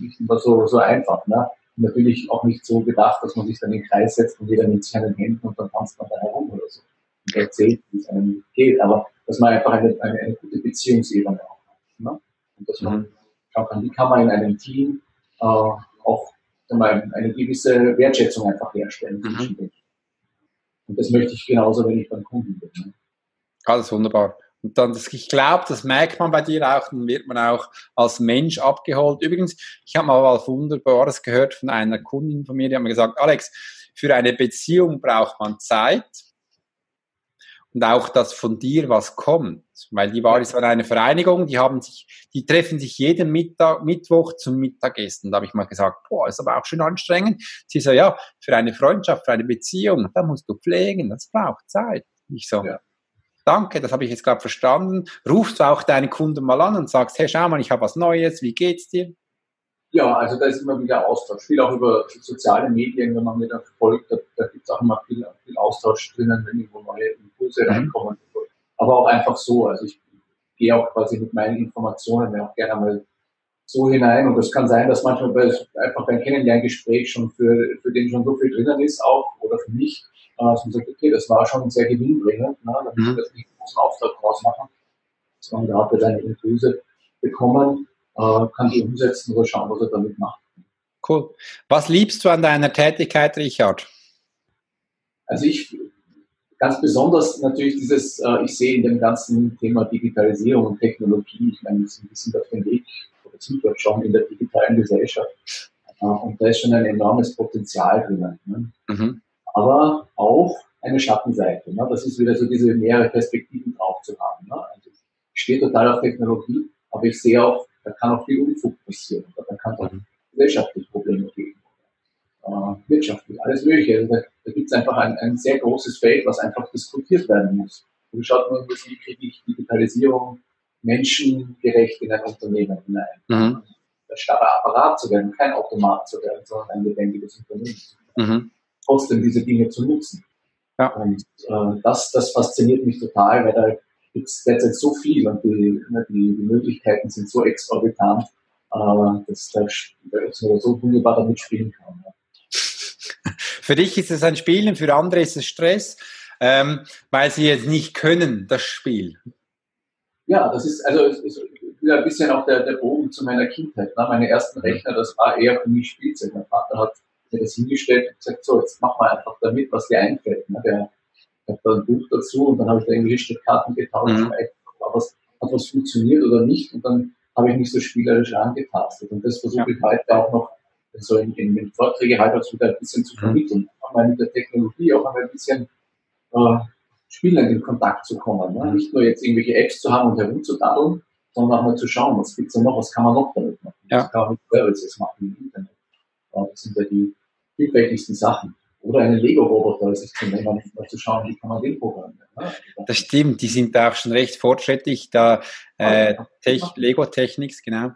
nicht immer so, so einfach. Ne? Und natürlich auch nicht so gedacht, dass man sich dann in den Kreis setzt und jeder nimmt sich an den Händen und dann tanzt man da herum oder so. Und erzählt, wie es einem geht. Aber dass man einfach eine, eine, eine gute Beziehungsebene auch hat. Ne? Und dass man mhm. schauen kann, wie kann man in einem Team äh, auch eine gewisse Wertschätzung einfach herstellen mhm. Und das möchte ich genauso, wenn ich beim Kunden bin. Ne? Alles wunderbar. Und dann, das, ich glaube, das merkt man bei dir auch, dann wird man auch als Mensch abgeholt. Übrigens, ich habe mal was Wunderbares gehört von einer Kundin von mir, die hat mir gesagt, Alex, für eine Beziehung braucht man Zeit und auch, dass von dir was kommt. Weil die war, es war eine Vereinigung, die haben sich, die treffen sich jeden Mittag, Mittwoch zum Mittagessen. Da habe ich mal gesagt, boah, ist aber auch schon anstrengend. Sie so, ja, für eine Freundschaft, für eine Beziehung, da musst du pflegen, das braucht Zeit. Ich so, ja. danke, das habe ich jetzt gerade verstanden. Rufst du auch deinen Kunden mal an und sagst, hey, schau mal, ich habe was Neues, wie geht's dir? Ja, also da ist immer wieder Austausch. Viel auch über soziale Medien, wenn man mir da folgt, da, da gibt es auch immer viel, viel Austausch drinnen, wenn irgendwo neue Impulse mhm. reinkommen. Aber auch einfach so. Also ich gehe auch quasi mit meinen Informationen auch gerne mal so hinein. Und es kann sein, dass manchmal bei, einfach beim Kennenlerngespräch schon für, für den schon so viel drinnen ist, auch oder für mich, äh, dass man sagt, okay, das war schon sehr gewinnbringend, ne? damit mhm. wir das nicht einen großen Auftrag draus machen, sondern da hat er seine Impulse bekommen kann die umsetzen oder schauen, was er damit macht. Cool. Was liebst du an deiner Tätigkeit, Richard? Also ich ganz besonders natürlich dieses, äh, ich sehe in dem ganzen Thema Digitalisierung und Technologie, ich meine, wir sind auf dem Weg, oder sind dort schon in der digitalen Gesellschaft. Äh, und da ist schon ein enormes Potenzial drin. Ne? Mhm. Aber auch eine Schattenseite. Ne? Das ist wieder so diese mehrere Perspektiven drauf zu haben. Ne? Also ich stehe total auf Technologie, aber ich sehe auch da kann auch viel Unfug passieren. Da kann es auch mhm. gesellschaftliche Probleme geben. Äh, wirtschaftlich, alles Mögliche. Also da, da gibt es einfach ein, ein sehr großes Feld, was einfach diskutiert werden muss. Und schaut man wie kriege ich Digitalisierung menschengerecht in ein Unternehmen hinein? Mhm. Ein starrer Apparat zu werden, kein Automat zu werden, sondern ein lebendiges Unternehmen. Mhm. Trotzdem diese Dinge zu nutzen. Ja. Und äh, das, das fasziniert mich total, weil da gibt es derzeit so viel und die, ne, die, die Möglichkeiten sind so exorbitant, äh, dass der so wunderbar damit spielen kann. Ja. [LAUGHS] Für dich ist es ein Spiel und für andere ist es Stress, ähm, weil sie jetzt nicht können, das Spiel. Ja, das ist, also es, wieder ein bisschen auch der, der Bogen zu meiner Kindheit. Ne? Meine ersten Rechner, das war eher für mich Spielzeug. Mein Vater hat mir das hingestellt und gesagt, so, jetzt mach mal einfach damit, was dir einfällt. Ne? Der, hat da ein Buch dazu und dann habe ich da irgendwelche Stückkarten getauscht, mhm. hat was, hat was funktioniert oder nicht und dann habe ich mich so spielerisch angetastet. Und das versuche ich heute auch noch so in, in den Vorträgen halt auch wieder ein bisschen zu mhm. vermitteln. Mhm. Auch mal mit der Technologie auch mal ein bisschen äh, spielend in Kontakt zu kommen. Ne? Nicht nur jetzt irgendwelche Apps zu haben und herumzudaddeln, sondern auch mal zu schauen, was gibt's da noch, was kann man noch damit machen. Ja. Was kann man mit Services machen im Internet. Ja, das sind ja die vielfältigsten Sachen. Oder einen Lego-Roboter sich zu nehmen und mal zu schauen, wie kann man den programmieren. Ne? Das stimmt, die sind da auch schon recht fortschrittlich, da äh, Lego-Techniks, genau.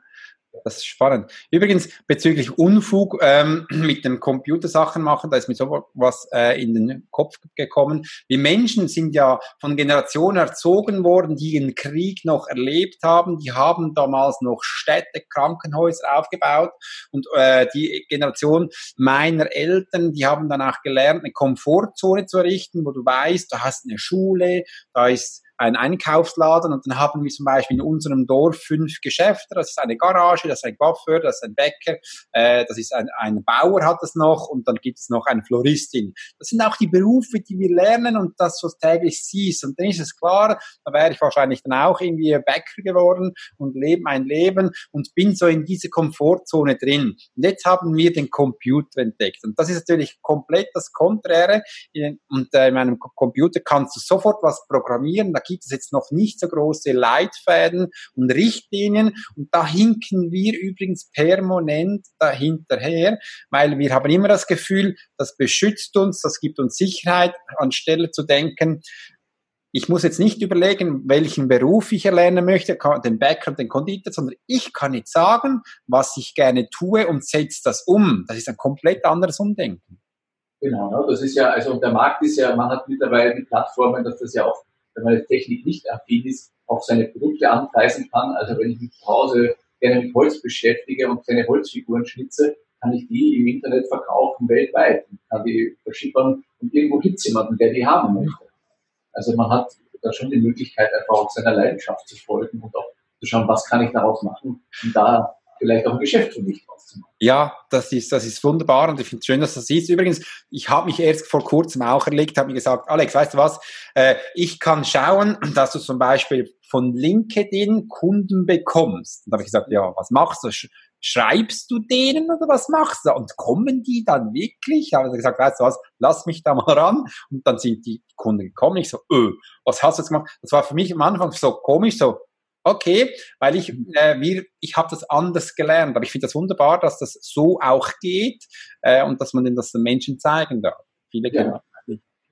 Das ist spannend. Übrigens, bezüglich Unfug ähm, [CLEARS THROAT] mit den Computersachen machen, da ist mir so was äh, in den Kopf gekommen. Wir Menschen sind ja von Generationen erzogen worden, die den Krieg noch erlebt haben. Die haben damals noch Städte, Krankenhäuser aufgebaut. Und äh, die Generation meiner Eltern, die haben dann auch gelernt, eine Komfortzone zu errichten, wo du weißt, du hast eine Schule, da ist ein Einkaufsladen und dann haben wir zum Beispiel in unserem Dorf fünf Geschäfte. Das ist eine Garage, das ist ein Coiffeur, das ist ein Bäcker, äh, das ist ein, ein Bauer hat es noch und dann gibt es noch eine Floristin. Das sind auch die Berufe, die wir lernen und das, was täglich siehst. Und dann ist es klar, da wäre ich wahrscheinlich dann auch irgendwie Bäcker geworden und lebe mein Leben und bin so in diese Komfortzone drin. Und jetzt haben wir den Computer entdeckt. Und das ist natürlich komplett das Konträre. Und äh, in meinem Computer kannst du sofort was programmieren. Gibt es jetzt noch nicht so große Leitfäden und Richtlinien und da hinken wir übrigens permanent dahinterher, weil wir haben immer das Gefühl, das beschützt uns, das gibt uns Sicherheit, anstelle zu denken, ich muss jetzt nicht überlegen, welchen Beruf ich erlernen möchte, den Bäcker, den Konditor, sondern ich kann jetzt sagen, was ich gerne tue und setze das um. Das ist ein komplett anderes Umdenken. Genau, ne? das ist ja, also der Markt ist ja, man hat mittlerweile die Plattformen, dass das ja auch wenn man Technik nicht affin ist, auch seine Produkte anpreisen kann. Also wenn ich mich zu Hause gerne mit Holz beschäftige und kleine Holzfiguren schnitze, kann ich die im Internet verkaufen weltweit. Ich kann die verschippern und irgendwo gibt es jemanden, der die haben möchte. Also man hat da schon die Möglichkeit, einfach auch seiner Leidenschaft zu folgen und auch zu schauen, was kann ich daraus machen, um da vielleicht auch ein Geschäft für mich draus zu machen. Ja, das ist, das ist wunderbar und ich finde es schön, dass das ist. Übrigens, ich habe mich erst vor kurzem auch erlegt, habe mir gesagt, Alex, weißt du was, äh, ich kann schauen, dass du zum Beispiel von LinkedIn Kunden bekommst. Und da habe ich gesagt, ja, was machst du? Schreibst du denen oder was machst du? Und kommen die dann wirklich? Da habe ich gesagt, weißt du was, lass mich da mal ran. Und dann sind die Kunden gekommen. Ich so, öh, was hast du jetzt gemacht? Das war für mich am Anfang so komisch, so, Okay, weil ich, mhm. äh, wir, ich habe das anders gelernt, aber ich finde das wunderbar, dass das so auch geht äh, und dass man das den Menschen zeigen darf. Viele ja.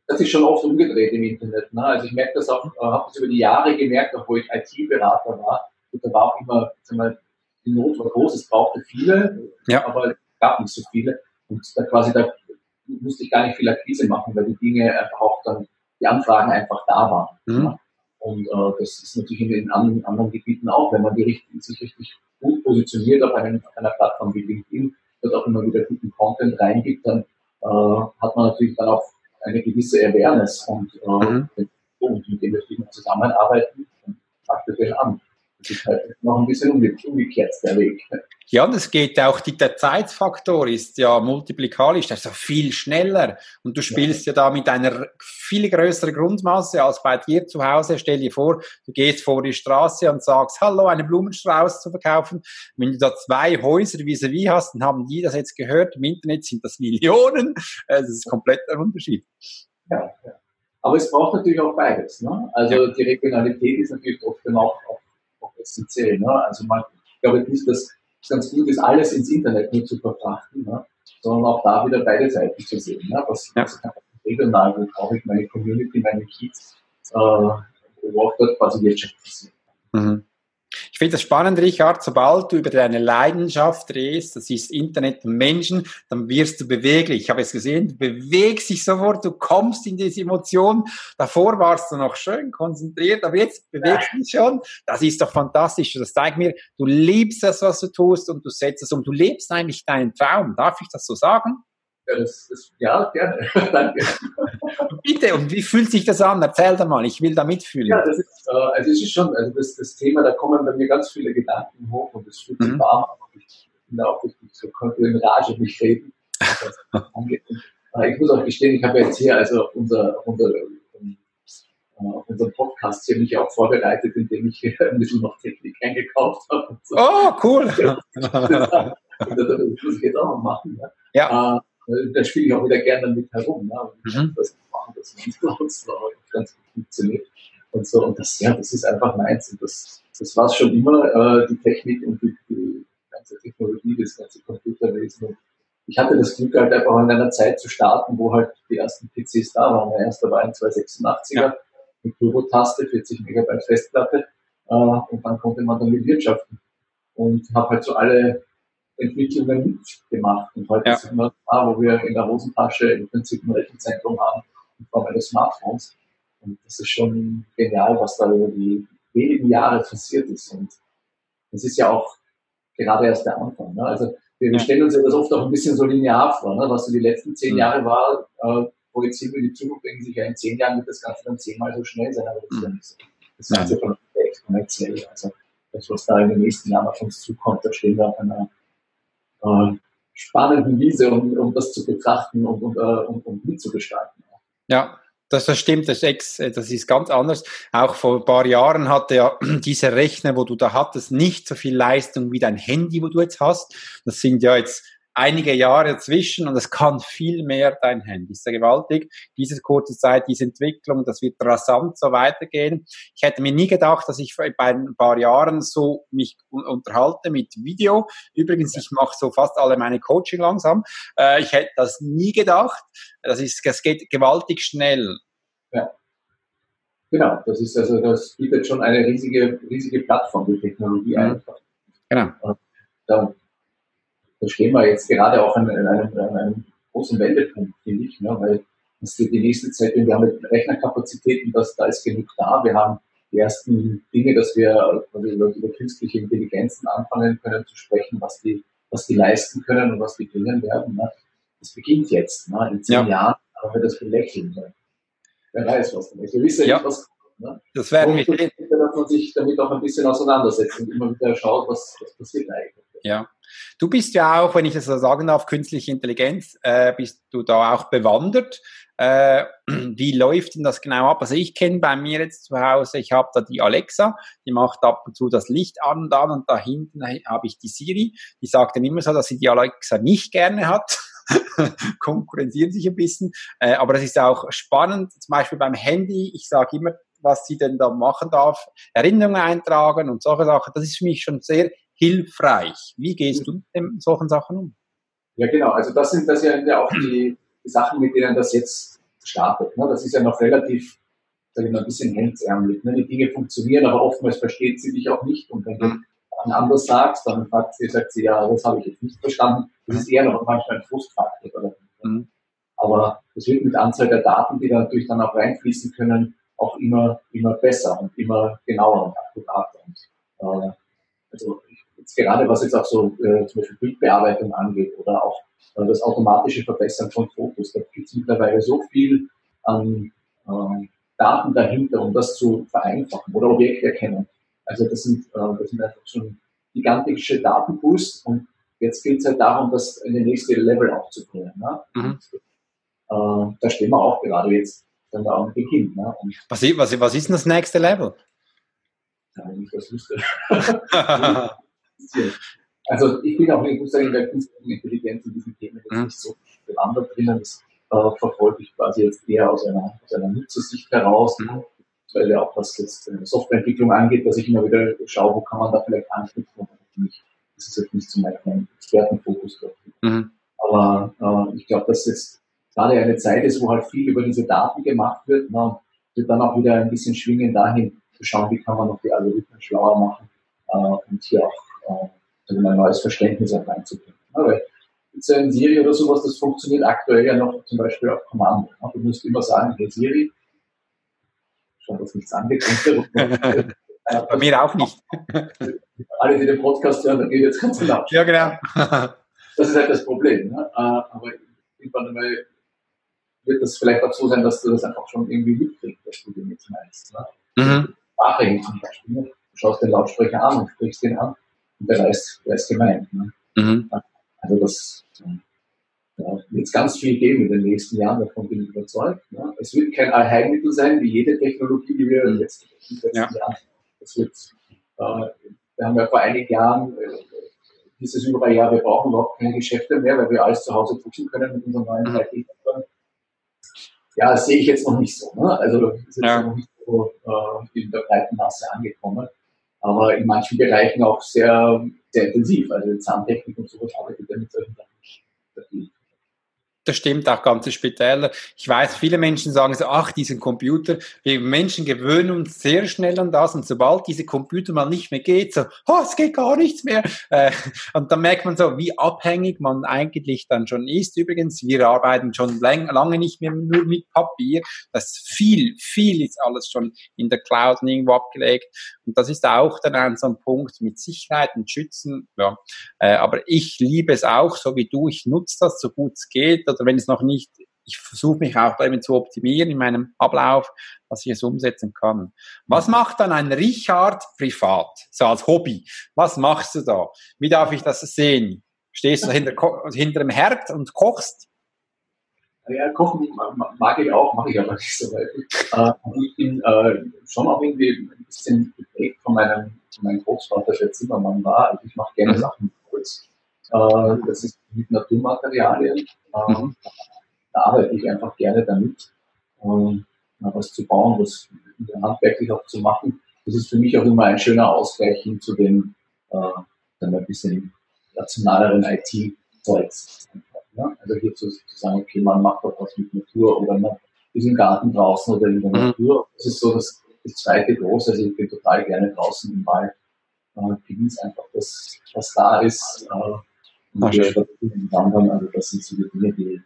Das ist schon oft umgedreht im Internet. Ne? Also ich merke das auch, äh, habe das über die Jahre gemerkt, auch wo ich IT-Berater war. Und da war auch immer, sagen wir, die Not war groß, es brauchte viele, ja. aber es gab nicht so viele. Und da quasi, da musste ich gar nicht viel Akquise machen, weil die Dinge einfach auch dann, die Anfragen einfach da waren. Mhm. Und äh, das ist natürlich in den anderen, anderen Gebieten auch, wenn man die sich richtig gut positioniert auf, einen, auf einer Plattform wie LinkedIn, dort auch immer wieder guten Content reingibt, dann äh, hat man natürlich dann auch eine gewisse Awareness und, äh, mhm. und mit dem möchte ich zusammenarbeiten und das an. Das ist halt noch ein bisschen umgekehrt, der Weg. Ja, das geht auch, die, der Zeitfaktor ist ja multiplikalisch, also viel schneller. Und du spielst ja. ja da mit einer viel größeren Grundmasse als bei dir zu Hause. Stell dir vor, du gehst vor die Straße und sagst, hallo, einen Blumenstrauß zu verkaufen. Wenn du da zwei Häuser vis-à-vis -vis hast, dann haben die das jetzt gehört. Im Internet sind das Millionen. Das ist komplett ein Unterschied. Ja, ja. Aber es braucht natürlich auch beides. Ne? Also ja. die Regionalität ist natürlich trotzdem auch, auch essentiell. Ne? Also man, ich glaube nicht, dass es ganz gut ist, alles ins Internet nur zu verfrachten, ne? sondern auch da wieder beide Seiten zu sehen. Ne? Was, ja. was regional, wo brauche ich meine Community, meine Kids, äh, wo auch dort quasi Wirtschaft passiert. Mhm. Ich finde das spannend, Richard, sobald du über deine Leidenschaft redest, das ist Internet und Menschen, dann wirst du beweglich. Ich habe es gesehen, du bewegst dich sofort, du kommst in diese Emotion. Davor warst du noch schön konzentriert, aber jetzt bewegst du dich schon. Das ist doch fantastisch. Das zeigt mir, du liebst das, was du tust und du setzt es um. Du lebst eigentlich deinen Traum. Darf ich das so sagen? Ja, das, das, ja gerne. [LAUGHS] Danke. Bitte, und wie fühlt sich das an? Erzähl da mal, ich will da mitfühlen. Ja, das ist, äh, also es ist schon, also das, das Thema, da kommen bei mir ganz viele Gedanken hoch und es fühlt sich mhm. warm Ich bin da auch richtig so, konnte in Rage mich reden. [LAUGHS] Ich muss auch gestehen, ich habe jetzt hier also unser, unser äh, auf unseren Podcast hier mich auch vorbereitet, indem ich hier ein bisschen noch Technik eingekauft habe. So. Oh, cool. [LAUGHS] das muss ich jetzt auch noch machen. Ne? Ja. Da spiele ich auch wieder gerne mit herum. Ne? Und mhm. das machen, das uns [LAUGHS] ganz gut funktioniert. Und so, und das, ja, das ist einfach meins. Und das, das war es schon immer, äh, die Technik und die, die ganze Technologie, das ganze Computerwesen. Und ich hatte das Glück, halt einfach in einer Zeit zu starten, wo halt die ersten PCs da waren. Der erste war ein 286er. Ja mit Turbo-Taste, 40 Megabyte Festplatte äh, und dann konnte man damit wirtschaften. Und habe halt so alle Entwicklungen mitgemacht. Und heute ja. sind wir da, wo wir in der Hosentasche im Prinzip ein Rechenzentrum haben, in Form eines Smartphones. Und das ist schon genial, was da über die wenigen Jahre passiert ist. Und das ist ja auch gerade erst der Anfang. Ne? Also wir, wir stellen uns ja das oft auch ein bisschen so linear vor, ne? was so die letzten zehn mhm. Jahre war, äh, projizieren wir die Zukunft, denken sich ja in zehn Jahren wird das Ganze dann zehnmal so schnell sein, aber das ist ja nicht so. Das Ganze von exponentiell. Also das, was da in den nächsten Jahren auf uns zukommt, da stehen wir auf einer äh, spannenden Wiese, um, um das zu betrachten und, und, äh, und, mitzugestalten. Ja, das, das stimmt, das ist, das ist ganz anders. Auch vor ein paar Jahren hatte ja [CLEARS THROAT] dieser Rechner, wo du da hattest, nicht so viel Leistung wie dein Handy, wo du jetzt hast. Das sind ja jetzt einige Jahre dazwischen und es kann viel mehr dein Handy. Ist ja gewaltig. Diese kurze Zeit, diese Entwicklung, das wird rasant so weitergehen. Ich hätte mir nie gedacht, dass ich bei ein paar Jahren so mich unterhalte mit Video. Übrigens, ich mache so fast alle meine Coaching langsam. Äh, ich hätte das nie gedacht. Das ist, das geht gewaltig schnell. Ja. Genau, das ist also, das bietet schon eine riesige, riesige Plattform, die Technologie mhm. einfach. Genau. Da da stehen wir jetzt gerade auch an, an, einem, an einem, großen Wendepunkt, finde ich, ne, weil es wird die nächste Zeit, wir haben mit Rechnerkapazitäten, das, da ist genug da. Wir haben die ersten Dinge, dass wir also über, über künstliche Intelligenzen anfangen können zu sprechen, was die, was die leisten können und was die bringen werden. Ne. Das beginnt jetzt. Ne. In zehn ja. Jahren haben wir das belächeln. Ne. Wer weiß, was damit. Wir wissen ja nicht, was kommt. Ne. Das werden wir. Dass man sich damit auch ein bisschen auseinandersetzt und immer wieder schaut, was, was passiert eigentlich. Ja. Du bist ja auch, wenn ich das so sagen darf, künstliche Intelligenz, äh, bist du da auch bewandert. Äh, [CLEARS THROAT] wie läuft denn das genau ab? Also ich kenne bei mir jetzt zu Hause, ich habe da die Alexa, die macht ab und zu das Licht an und an und da hinten habe ich die Siri, die sagt dann immer so, dass sie die Alexa nicht gerne hat. [LAUGHS] konkurrenzieren sich ein bisschen. Äh, aber das ist auch spannend, zum Beispiel beim Handy, ich sage immer, was sie denn da machen darf, Erinnerungen eintragen und solche Sachen. Das ist für mich schon sehr hilfreich. Wie gehst du mit solchen Sachen um? Ja, genau. Also das sind das ja auch die Sachen, mit denen das jetzt startet. Ne? Das ist ja noch relativ, sage ich mal, ein bisschen hemdsärmlich. Ne? Die Dinge funktionieren, aber oftmals versteht sie dich auch nicht. Und wenn du mhm. dann anders sagst, dann fragt sie, sagt sie, ja, das habe ich jetzt nicht verstanden. Das ist eher noch manchmal ein Frustfaktor. Oder? Mhm. Aber es wird mit Anzahl der Daten, die da natürlich dann auch reinfließen können, auch immer, immer besser und immer genauer und akkurater. Und, äh, also jetzt gerade was jetzt auch so äh, zum Beispiel Bildbearbeitung angeht oder auch äh, das automatische Verbessern von Fotos, da gibt es mittlerweile so viel an äh, Daten dahinter, um das zu vereinfachen oder Objekterkennung. Also das sind, äh, das sind einfach schon gigantische Datenpools und jetzt geht es halt darum, das in den nächsten Level aufzubringen. Ne? Mhm. Und, äh, da stehen wir auch gerade jetzt dann da am Beginn. Ne? was, was, was ist denn das nächste Level? Ja, wenn ich das wüsste. [LAUGHS] [LAUGHS] Also ich bin auch, ich muss sagen, in der künstlichen Intelligenz in diesen Themen jetzt mhm. nicht so bewandert drinnen. Das äh, verfolge ich quasi jetzt eher aus einer, aus einer Nutzersicht heraus, mhm. weil ja auch was jetzt äh, Softwareentwicklung angeht, dass ich immer wieder schaue, wo kann man da vielleicht anknüpfen. Das ist jetzt nicht so mein Expertenfokus dort. Mhm. Aber äh, ich glaube, dass jetzt gerade eine Zeit ist, wo halt viel über diese Daten gemacht wird, ne, wird dann auch wieder ein bisschen schwingen dahin zu schauen, wie kann man noch die Algorithmen schlauer machen äh, und hier auch äh, ein neues Verständnis auch reinzubringen. Weil jetzt ein Siri oder sowas, das funktioniert aktuell ja noch zum Beispiel auf Kommando. Ja, du musst immer sagen, hey Siri, schon das nichts angekommen. [LAUGHS] Bei mir auch nicht. [LAUGHS] Alle, die den Podcast hören, dann geht jetzt ganz genau. Ja, genau. [LAUGHS] das ist halt das Problem. Ne? Äh, aber irgendwann einmal wird das vielleicht auch so sein, dass du das einfach schon irgendwie mitkriegst, was du damit meinst. Ne? Mhm. Sprache zum Beispiel. Ne? Du schaust den Lautsprecher an und sprichst den an der weiß, wer ist gemeint. Ne? Mhm. Also das ja, wird es ganz viel geben in den nächsten Jahren, davon bin ich überzeugt. Ne? Es wird kein Allheilmittel sein, wie jede Technologie, die wir mhm. jetzt in den letzten ja. Jahren. Das wird, äh, wir haben ja vor einigen Jahren äh, dieses überall Jahr, wir brauchen überhaupt keine Geschäfte mehr, weil wir alles zu Hause tun können mit unseren neuen 3D. Mhm. Ja, das sehe ich jetzt noch nicht so. Ne? Also das ist jetzt ja. noch nicht so äh, in der breiten Masse angekommen. Aber in manchen Bereichen auch sehr, sehr intensiv. Also Zahntechnik und sowas arbeitet ja mit solchen Sachen das stimmt auch ganz speziell. Ich weiß, viele Menschen sagen so, ach, diesen Computer, wir Menschen gewöhnen uns sehr schnell an das und sobald diese Computer mal nicht mehr geht, so, oh, es geht gar nichts mehr. Äh, und dann merkt man so, wie abhängig man eigentlich dann schon ist. Übrigens, wir arbeiten schon lange nicht mehr nur mit Papier. Das viel, viel ist alles schon in der Cloud irgendwo abgelegt. Und das ist auch dann so ein Punkt mit Sicherheit und Schützen. Ja. Äh, aber ich liebe es auch, so wie du. Ich nutze das so gut es geht oder wenn es noch nicht, ich versuche mich auch damit zu optimieren in meinem Ablauf, dass ich es umsetzen kann. Was macht dann ein Richard privat, so als Hobby? Was machst du da? Wie darf ich das sehen? Stehst du hinter, [LAUGHS] hinter dem Herd und kochst? Ja, kochen mag ich auch, mache ich aber nicht so weit. Äh, ich bin äh, schon auch irgendwie ein bisschen geprägt von meinem, von meinem Großvater, der Zimmermann war. Also ich mache gerne mhm. Sachen. Äh, das ist mit Naturmaterialien. Äh, mhm. Da arbeite ich einfach gerne damit, ähm, was zu bauen, was handwerklich auch zu machen. Das ist für mich auch immer ein schöner Ausgleich hin zu dem äh, dann ein bisschen rationaleren IT-Zeugs. Ja? Also hier zu, zu, sagen, okay, man macht doch was mit Natur oder man ist im Garten draußen oder in der mhm. Natur. Das ist so das, das zweite große. Also ich bin total gerne draußen im Wald. Äh, genieße einfach das, was da ist. Äh, Ach, Wandern, also das sind so die Dinge, die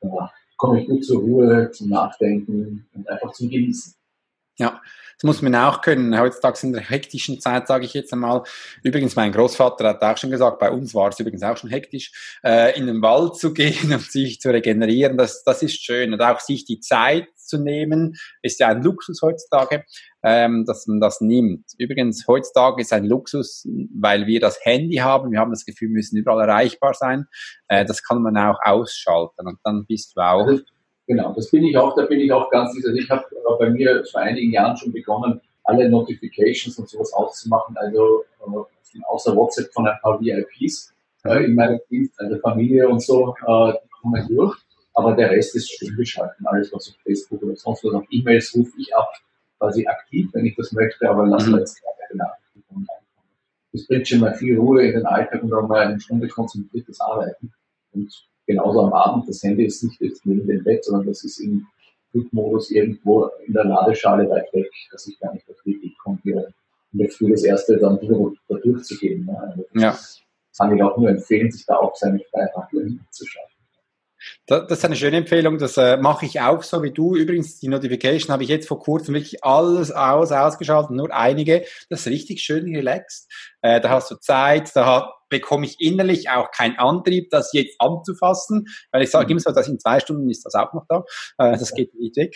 da komme ich gut zur Ruhe, zum Nachdenken und einfach zum Genießen. Ja, das muss man auch können. Heutzutage in der hektischen Zeit, sage ich jetzt einmal. Übrigens, mein Großvater hat auch schon gesagt, bei uns war es übrigens auch schon hektisch, äh, in den Wald zu gehen [LAUGHS] und sich zu regenerieren. Das, das ist schön. Und auch sich die Zeit zu nehmen, ist ja ein Luxus heutzutage, ähm, dass man das nimmt. Übrigens, heutzutage ist ein Luxus, weil wir das Handy haben. Wir haben das Gefühl, wir müssen überall erreichbar sein. Äh, das kann man auch ausschalten und dann bist du auch. Genau, das bin ich auch, da bin ich auch ganz sicher. Also ich habe bei mir vor einigen Jahren schon begonnen, alle Notifications und sowas auszumachen, also äh, außer WhatsApp von ein paar VIPs äh, in meinem Dienst, also Familie und so, äh, die kommen durch. Aber der Rest ist still geschalten. Alles, was auf Facebook oder sonst was auf E-Mails rufe ich ab, quasi aktiv, wenn ich das möchte, aber lasse mhm. jetzt keine Benachrichtigungen Das bringt schon mal viel Ruhe in den Alltag und auch mal eine Stunde konzentriertes Arbeiten. Und genauso am Abend, das Handy ist nicht jetzt neben dem Bett, sondern das ist im Flugmodus irgendwo in der Ladeschale weit weg, dass ich gar nicht auf die Idee komme, hier in der Früh das erste dann da durchzugehen. Ne? Also ja. kann ich auch nur empfehlen, sich da auch seine Freiheit zu schaffen. Das, ist eine schöne Empfehlung, das äh, mache ich auch so wie du. Übrigens, die Notification habe ich jetzt vor kurzem wirklich alles aus, ausgeschaltet, nur einige. Das ist richtig schön relaxed. Äh, da hast du Zeit, da hat, bekomme ich innerlich auch keinen Antrieb, das jetzt anzufassen, weil ich sage immer so, dass in zwei Stunden ist das auch noch da. Äh, das geht nicht weg.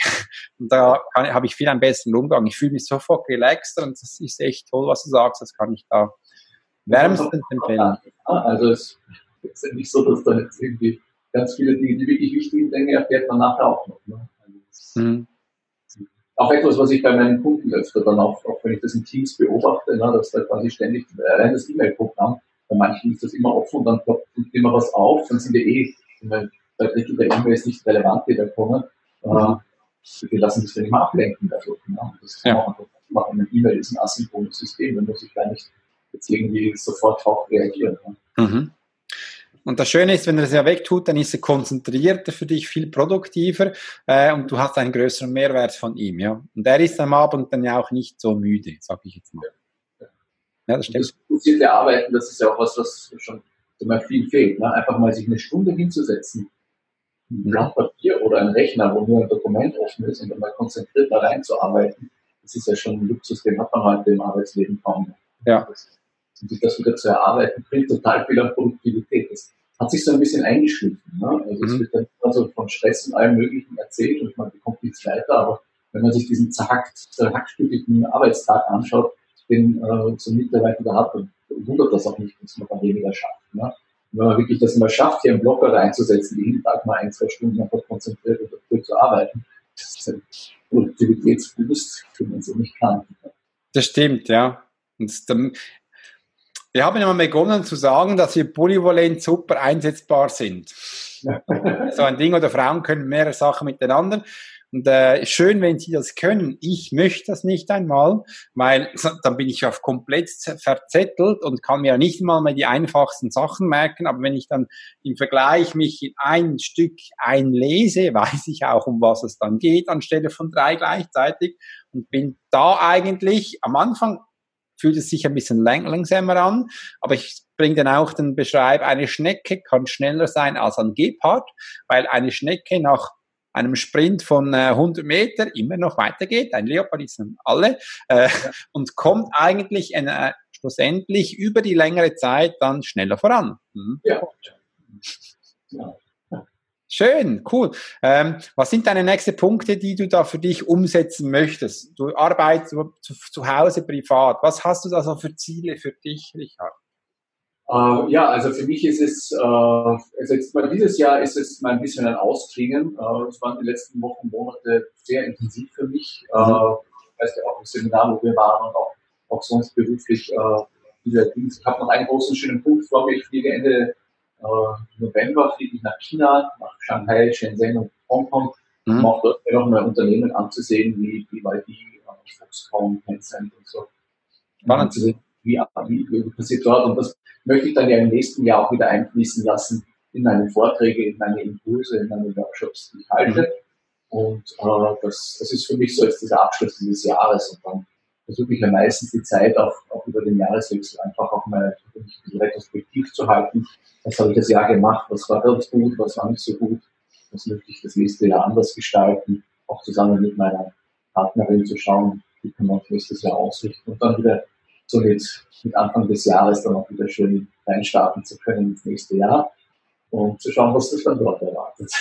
Und da kann, habe ich viel einen besseren Umgang. Ich fühle mich sofort relaxed und das ist echt toll, was du sagst. Das kann ich da wärmstens empfehlen. Also es ist ja nicht so, dass da jetzt irgendwie ganz viele Dinge, die wirklich wichtigen Dinge erfährt man nachher auch noch. Ne? Also mhm. Auch etwas, was ich bei meinen Kunden öfter dann auch, auch wenn ich das in Teams beobachte, ne, dass da quasi ständig rein das E-Mail-Programm, bei manchen ist das immer offen und dann ploppt immer was auf, dann sind wir eh, zwei Drittel der E-Mails nicht relevant, die da kommen. Mhm. die lassen sich dann immer ablenken dadurch. Ne? Das kann ja. auch machen. Eine E-Mail ist ein asynchrones System, da muss ich gar nicht jetzt irgendwie sofort drauf reagieren. Ne? Mhm. Und das Schöne ist, wenn er es ja wegtut, dann ist er konzentrierter für dich, viel produktiver äh, und du hast einen größeren Mehrwert von ihm. Ja? Und er ist am Abend dann ja auch nicht so müde, sag ich jetzt mal. Ja, das stimmt. Das fokussierte Arbeiten, das ist ja auch was, was schon immer viel fehlt. Ne? Einfach mal sich eine Stunde hinzusetzen, ein. Blatt Papier oder ein Rechner, wo nur ein Dokument offen ist und dann mal konzentriert da reinzuarbeiten, das ist ja schon ein Luxus, den hat man heute im Arbeitsleben kaum. Ja. Und sich das wieder zu erarbeiten, bringt total viel an Produktivität. Das hat sich so ein bisschen eingeschliffen. Ne? Also mhm. es wird dann also von Stress und allem Möglichen erzählt und man bekommt nichts weiter, aber wenn man sich diesen zerhackt, zerhackstückelten Arbeitstag anschaut, den äh, so ein Mitarbeiter da hat, dann wundert das auch nicht, dass man da weniger schafft. Ne? Und wenn man wirklich das mal schafft, hier einen Blocker reinzusetzen, jeden Tag mal ein, zwei Stunden einfach konzentriert und dafür zu arbeiten, das ist ein Produktivitätsboost, den man so nicht kann. Das stimmt, ja. Und dann, wir haben ja mal begonnen zu sagen, dass wir polyvalent super einsetzbar sind. [LAUGHS] so ein Ding oder Frauen können mehrere Sachen miteinander. Und äh, schön, wenn sie das können. Ich möchte das nicht einmal, weil [LAUGHS] dann bin ich auf komplett verzettelt und kann mir ja nicht mal mehr die einfachsten Sachen merken. Aber wenn ich dann im Vergleich mich in ein Stück einlese, [LAUGHS] weiß ich auch, um was es dann geht, anstelle von drei gleichzeitig. Und bin da eigentlich am Anfang fühlt es sich ein bisschen langsamer an, aber ich bringe dann auch den Beschreib, eine Schnecke kann schneller sein als ein Gepard, weil eine Schnecke nach einem Sprint von äh, 100 Meter immer noch weitergeht, ein Leopard ist alle, äh, und kommt eigentlich in, äh, schlussendlich über die längere Zeit dann schneller voran. Mhm. Ja. ja. Schön, cool. Ähm, was sind deine nächsten Punkte, die du da für dich umsetzen möchtest? Du arbeitest zu, zu Hause privat. Was hast du da so für Ziele für dich, Richard? Äh, ja, also für mich ist es, äh, also jetzt mal dieses Jahr ist es mal ein bisschen ein Ausklingen. Äh, es waren die letzten Wochen, Monate sehr intensiv für mich. Äh, mhm. ich weiß ja auch im Seminar, wo wir waren und auch, auch sonst beruflich äh, dieser Dienst. Ich habe noch einen großen schönen Punkt vor mir. Ich fliege Ende äh, November fliege ich nach China, nach Shanghai, Shenzhen und Hongkong, mhm. um auch dort noch mal Unternehmen anzusehen, wie BYD, äh, Foxconn, Tencent und so. Spannend zu sehen, wie, wie, wie passiert dort. Und das möchte ich dann ja im nächsten Jahr auch wieder einfließen lassen in meine Vorträge, in meine Impulse, in meine Workshops, die ich halte. Mhm. Und äh, das, das ist für mich so jetzt dieser Abschluss dieses Jahres. Und dann versuche ich ja meistens die Zeit auch, auch über den Jahreswechsel einfach auch mal retrospektiv zu halten. Was habe ich das Jahr gemacht? Was war ganz gut? Was war nicht so gut? Was möchte ich das nächste Jahr anders gestalten? Auch zusammen mit meiner Partnerin zu schauen, wie kann man nächstes Jahr ausrichten und dann wieder so mit, mit Anfang des Jahres dann auch wieder schön reinstarten zu können ins nächste Jahr und zu schauen, was das dann dort erwartet.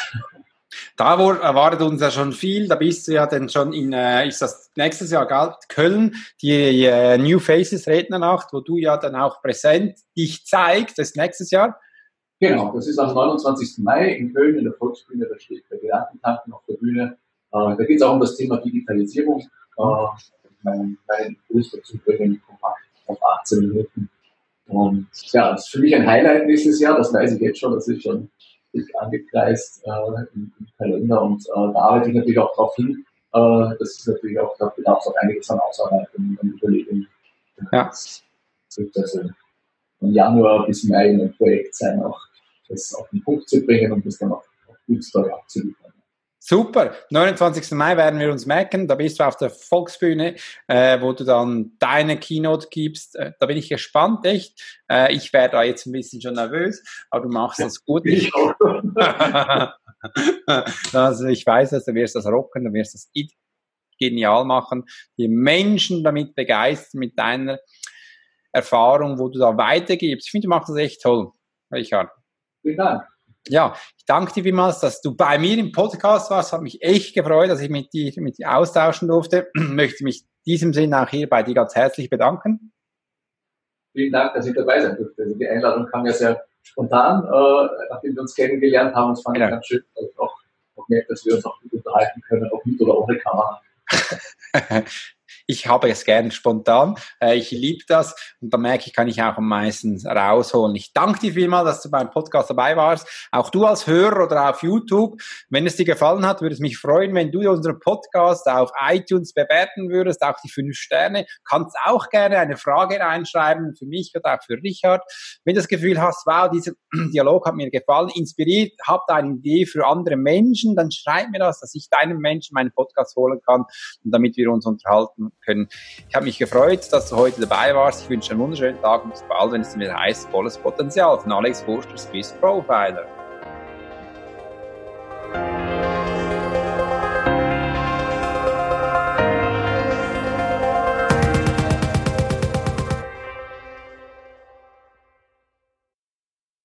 Da erwartet uns ja schon viel, da bist du ja dann schon in, äh, ist das nächstes Jahr galt, Köln, die äh, New Faces Rednernacht, wo du ja dann auch präsent dich zeigst, das nächstes Jahr. Genau, das ist am 29. Mai in Köln in der Volksbühne, da steht der Gedankentanken auf der Bühne. Äh, da geht es auch um das Thema Digitalisierung. Äh, meinen, meinen Impuls dazu bringen, kompakt auf 18 Minuten. Und ja, das ist für mich ein Highlight nächstes Jahr, das weiß ich jetzt schon, das ist schon dick angekreist äh, im, im, Kalender und äh, da arbeite ich natürlich auch darauf hin. Äh, das ist natürlich auch, da bedarf es auch einiges an Ausarbeitung und Überlegung. Ja. Also von Januar bis Mai ein Projekt sein, auch das auf den Punkt zu bringen und das dann auch, auch gut abzuliefern. Super. 29. Mai werden wir uns merken. Da bist du auf der Volksbühne, äh, wo du dann deine Keynote gibst. Äh, da bin ich gespannt, echt. Äh, ich wäre da jetzt ein bisschen schon nervös, aber du machst das gut. Ich [LAUGHS] also ich weiß, dass du wirst das rocken, du wirst das genial machen, die Menschen damit begeistern mit deiner Erfahrung, wo du da weitergibst. Ich finde, du machst das echt toll, Richard. Vielen Dank ja, ich danke dir vielmals, dass du bei mir im Podcast warst. Hat mich echt gefreut, dass ich mit dir, mit dir austauschen durfte. [CLEARS THROAT] Möchte mich in diesem Sinne auch hier bei dir ganz herzlich bedanken. Vielen Dank, dass ich dabei sein durfte. Also die Einladung kam ja sehr spontan, äh, nachdem wir uns kennengelernt haben. Es fand genau. ich ganz schön, dass ich auch, auch merkt, dass wir uns auch gut unterhalten können, ob mit oder ohne Kamera. [LAUGHS] ich habe es gern spontan. Äh, ich liebe das und da merke ich, kann ich auch am meisten rausholen. Ich danke dir vielmal, dass du beim Podcast dabei warst. Auch du als Hörer oder auf YouTube. Wenn es dir gefallen hat, würde es mich freuen, wenn du unseren Podcast auf iTunes bewerten würdest, auch die fünf Sterne. Kannst auch gerne eine Frage reinschreiben für mich oder auch für Richard. Wenn du das Gefühl hast, wow, dieser [CLEARS THROAT] Dialog hat mir gefallen, inspiriert, habt eine Idee für andere Menschen, dann schreib mir das, dass ich deinem Menschen meinen Podcast holen kann und damit wir uns unterhalten können. Ich habe mich gefreut, dass du heute dabei warst. Ich wünsche einen wunderschönen Tag und bis bald, wenn es wieder heißt, volles Potenzial von Alex Forster, Swiss Profiler.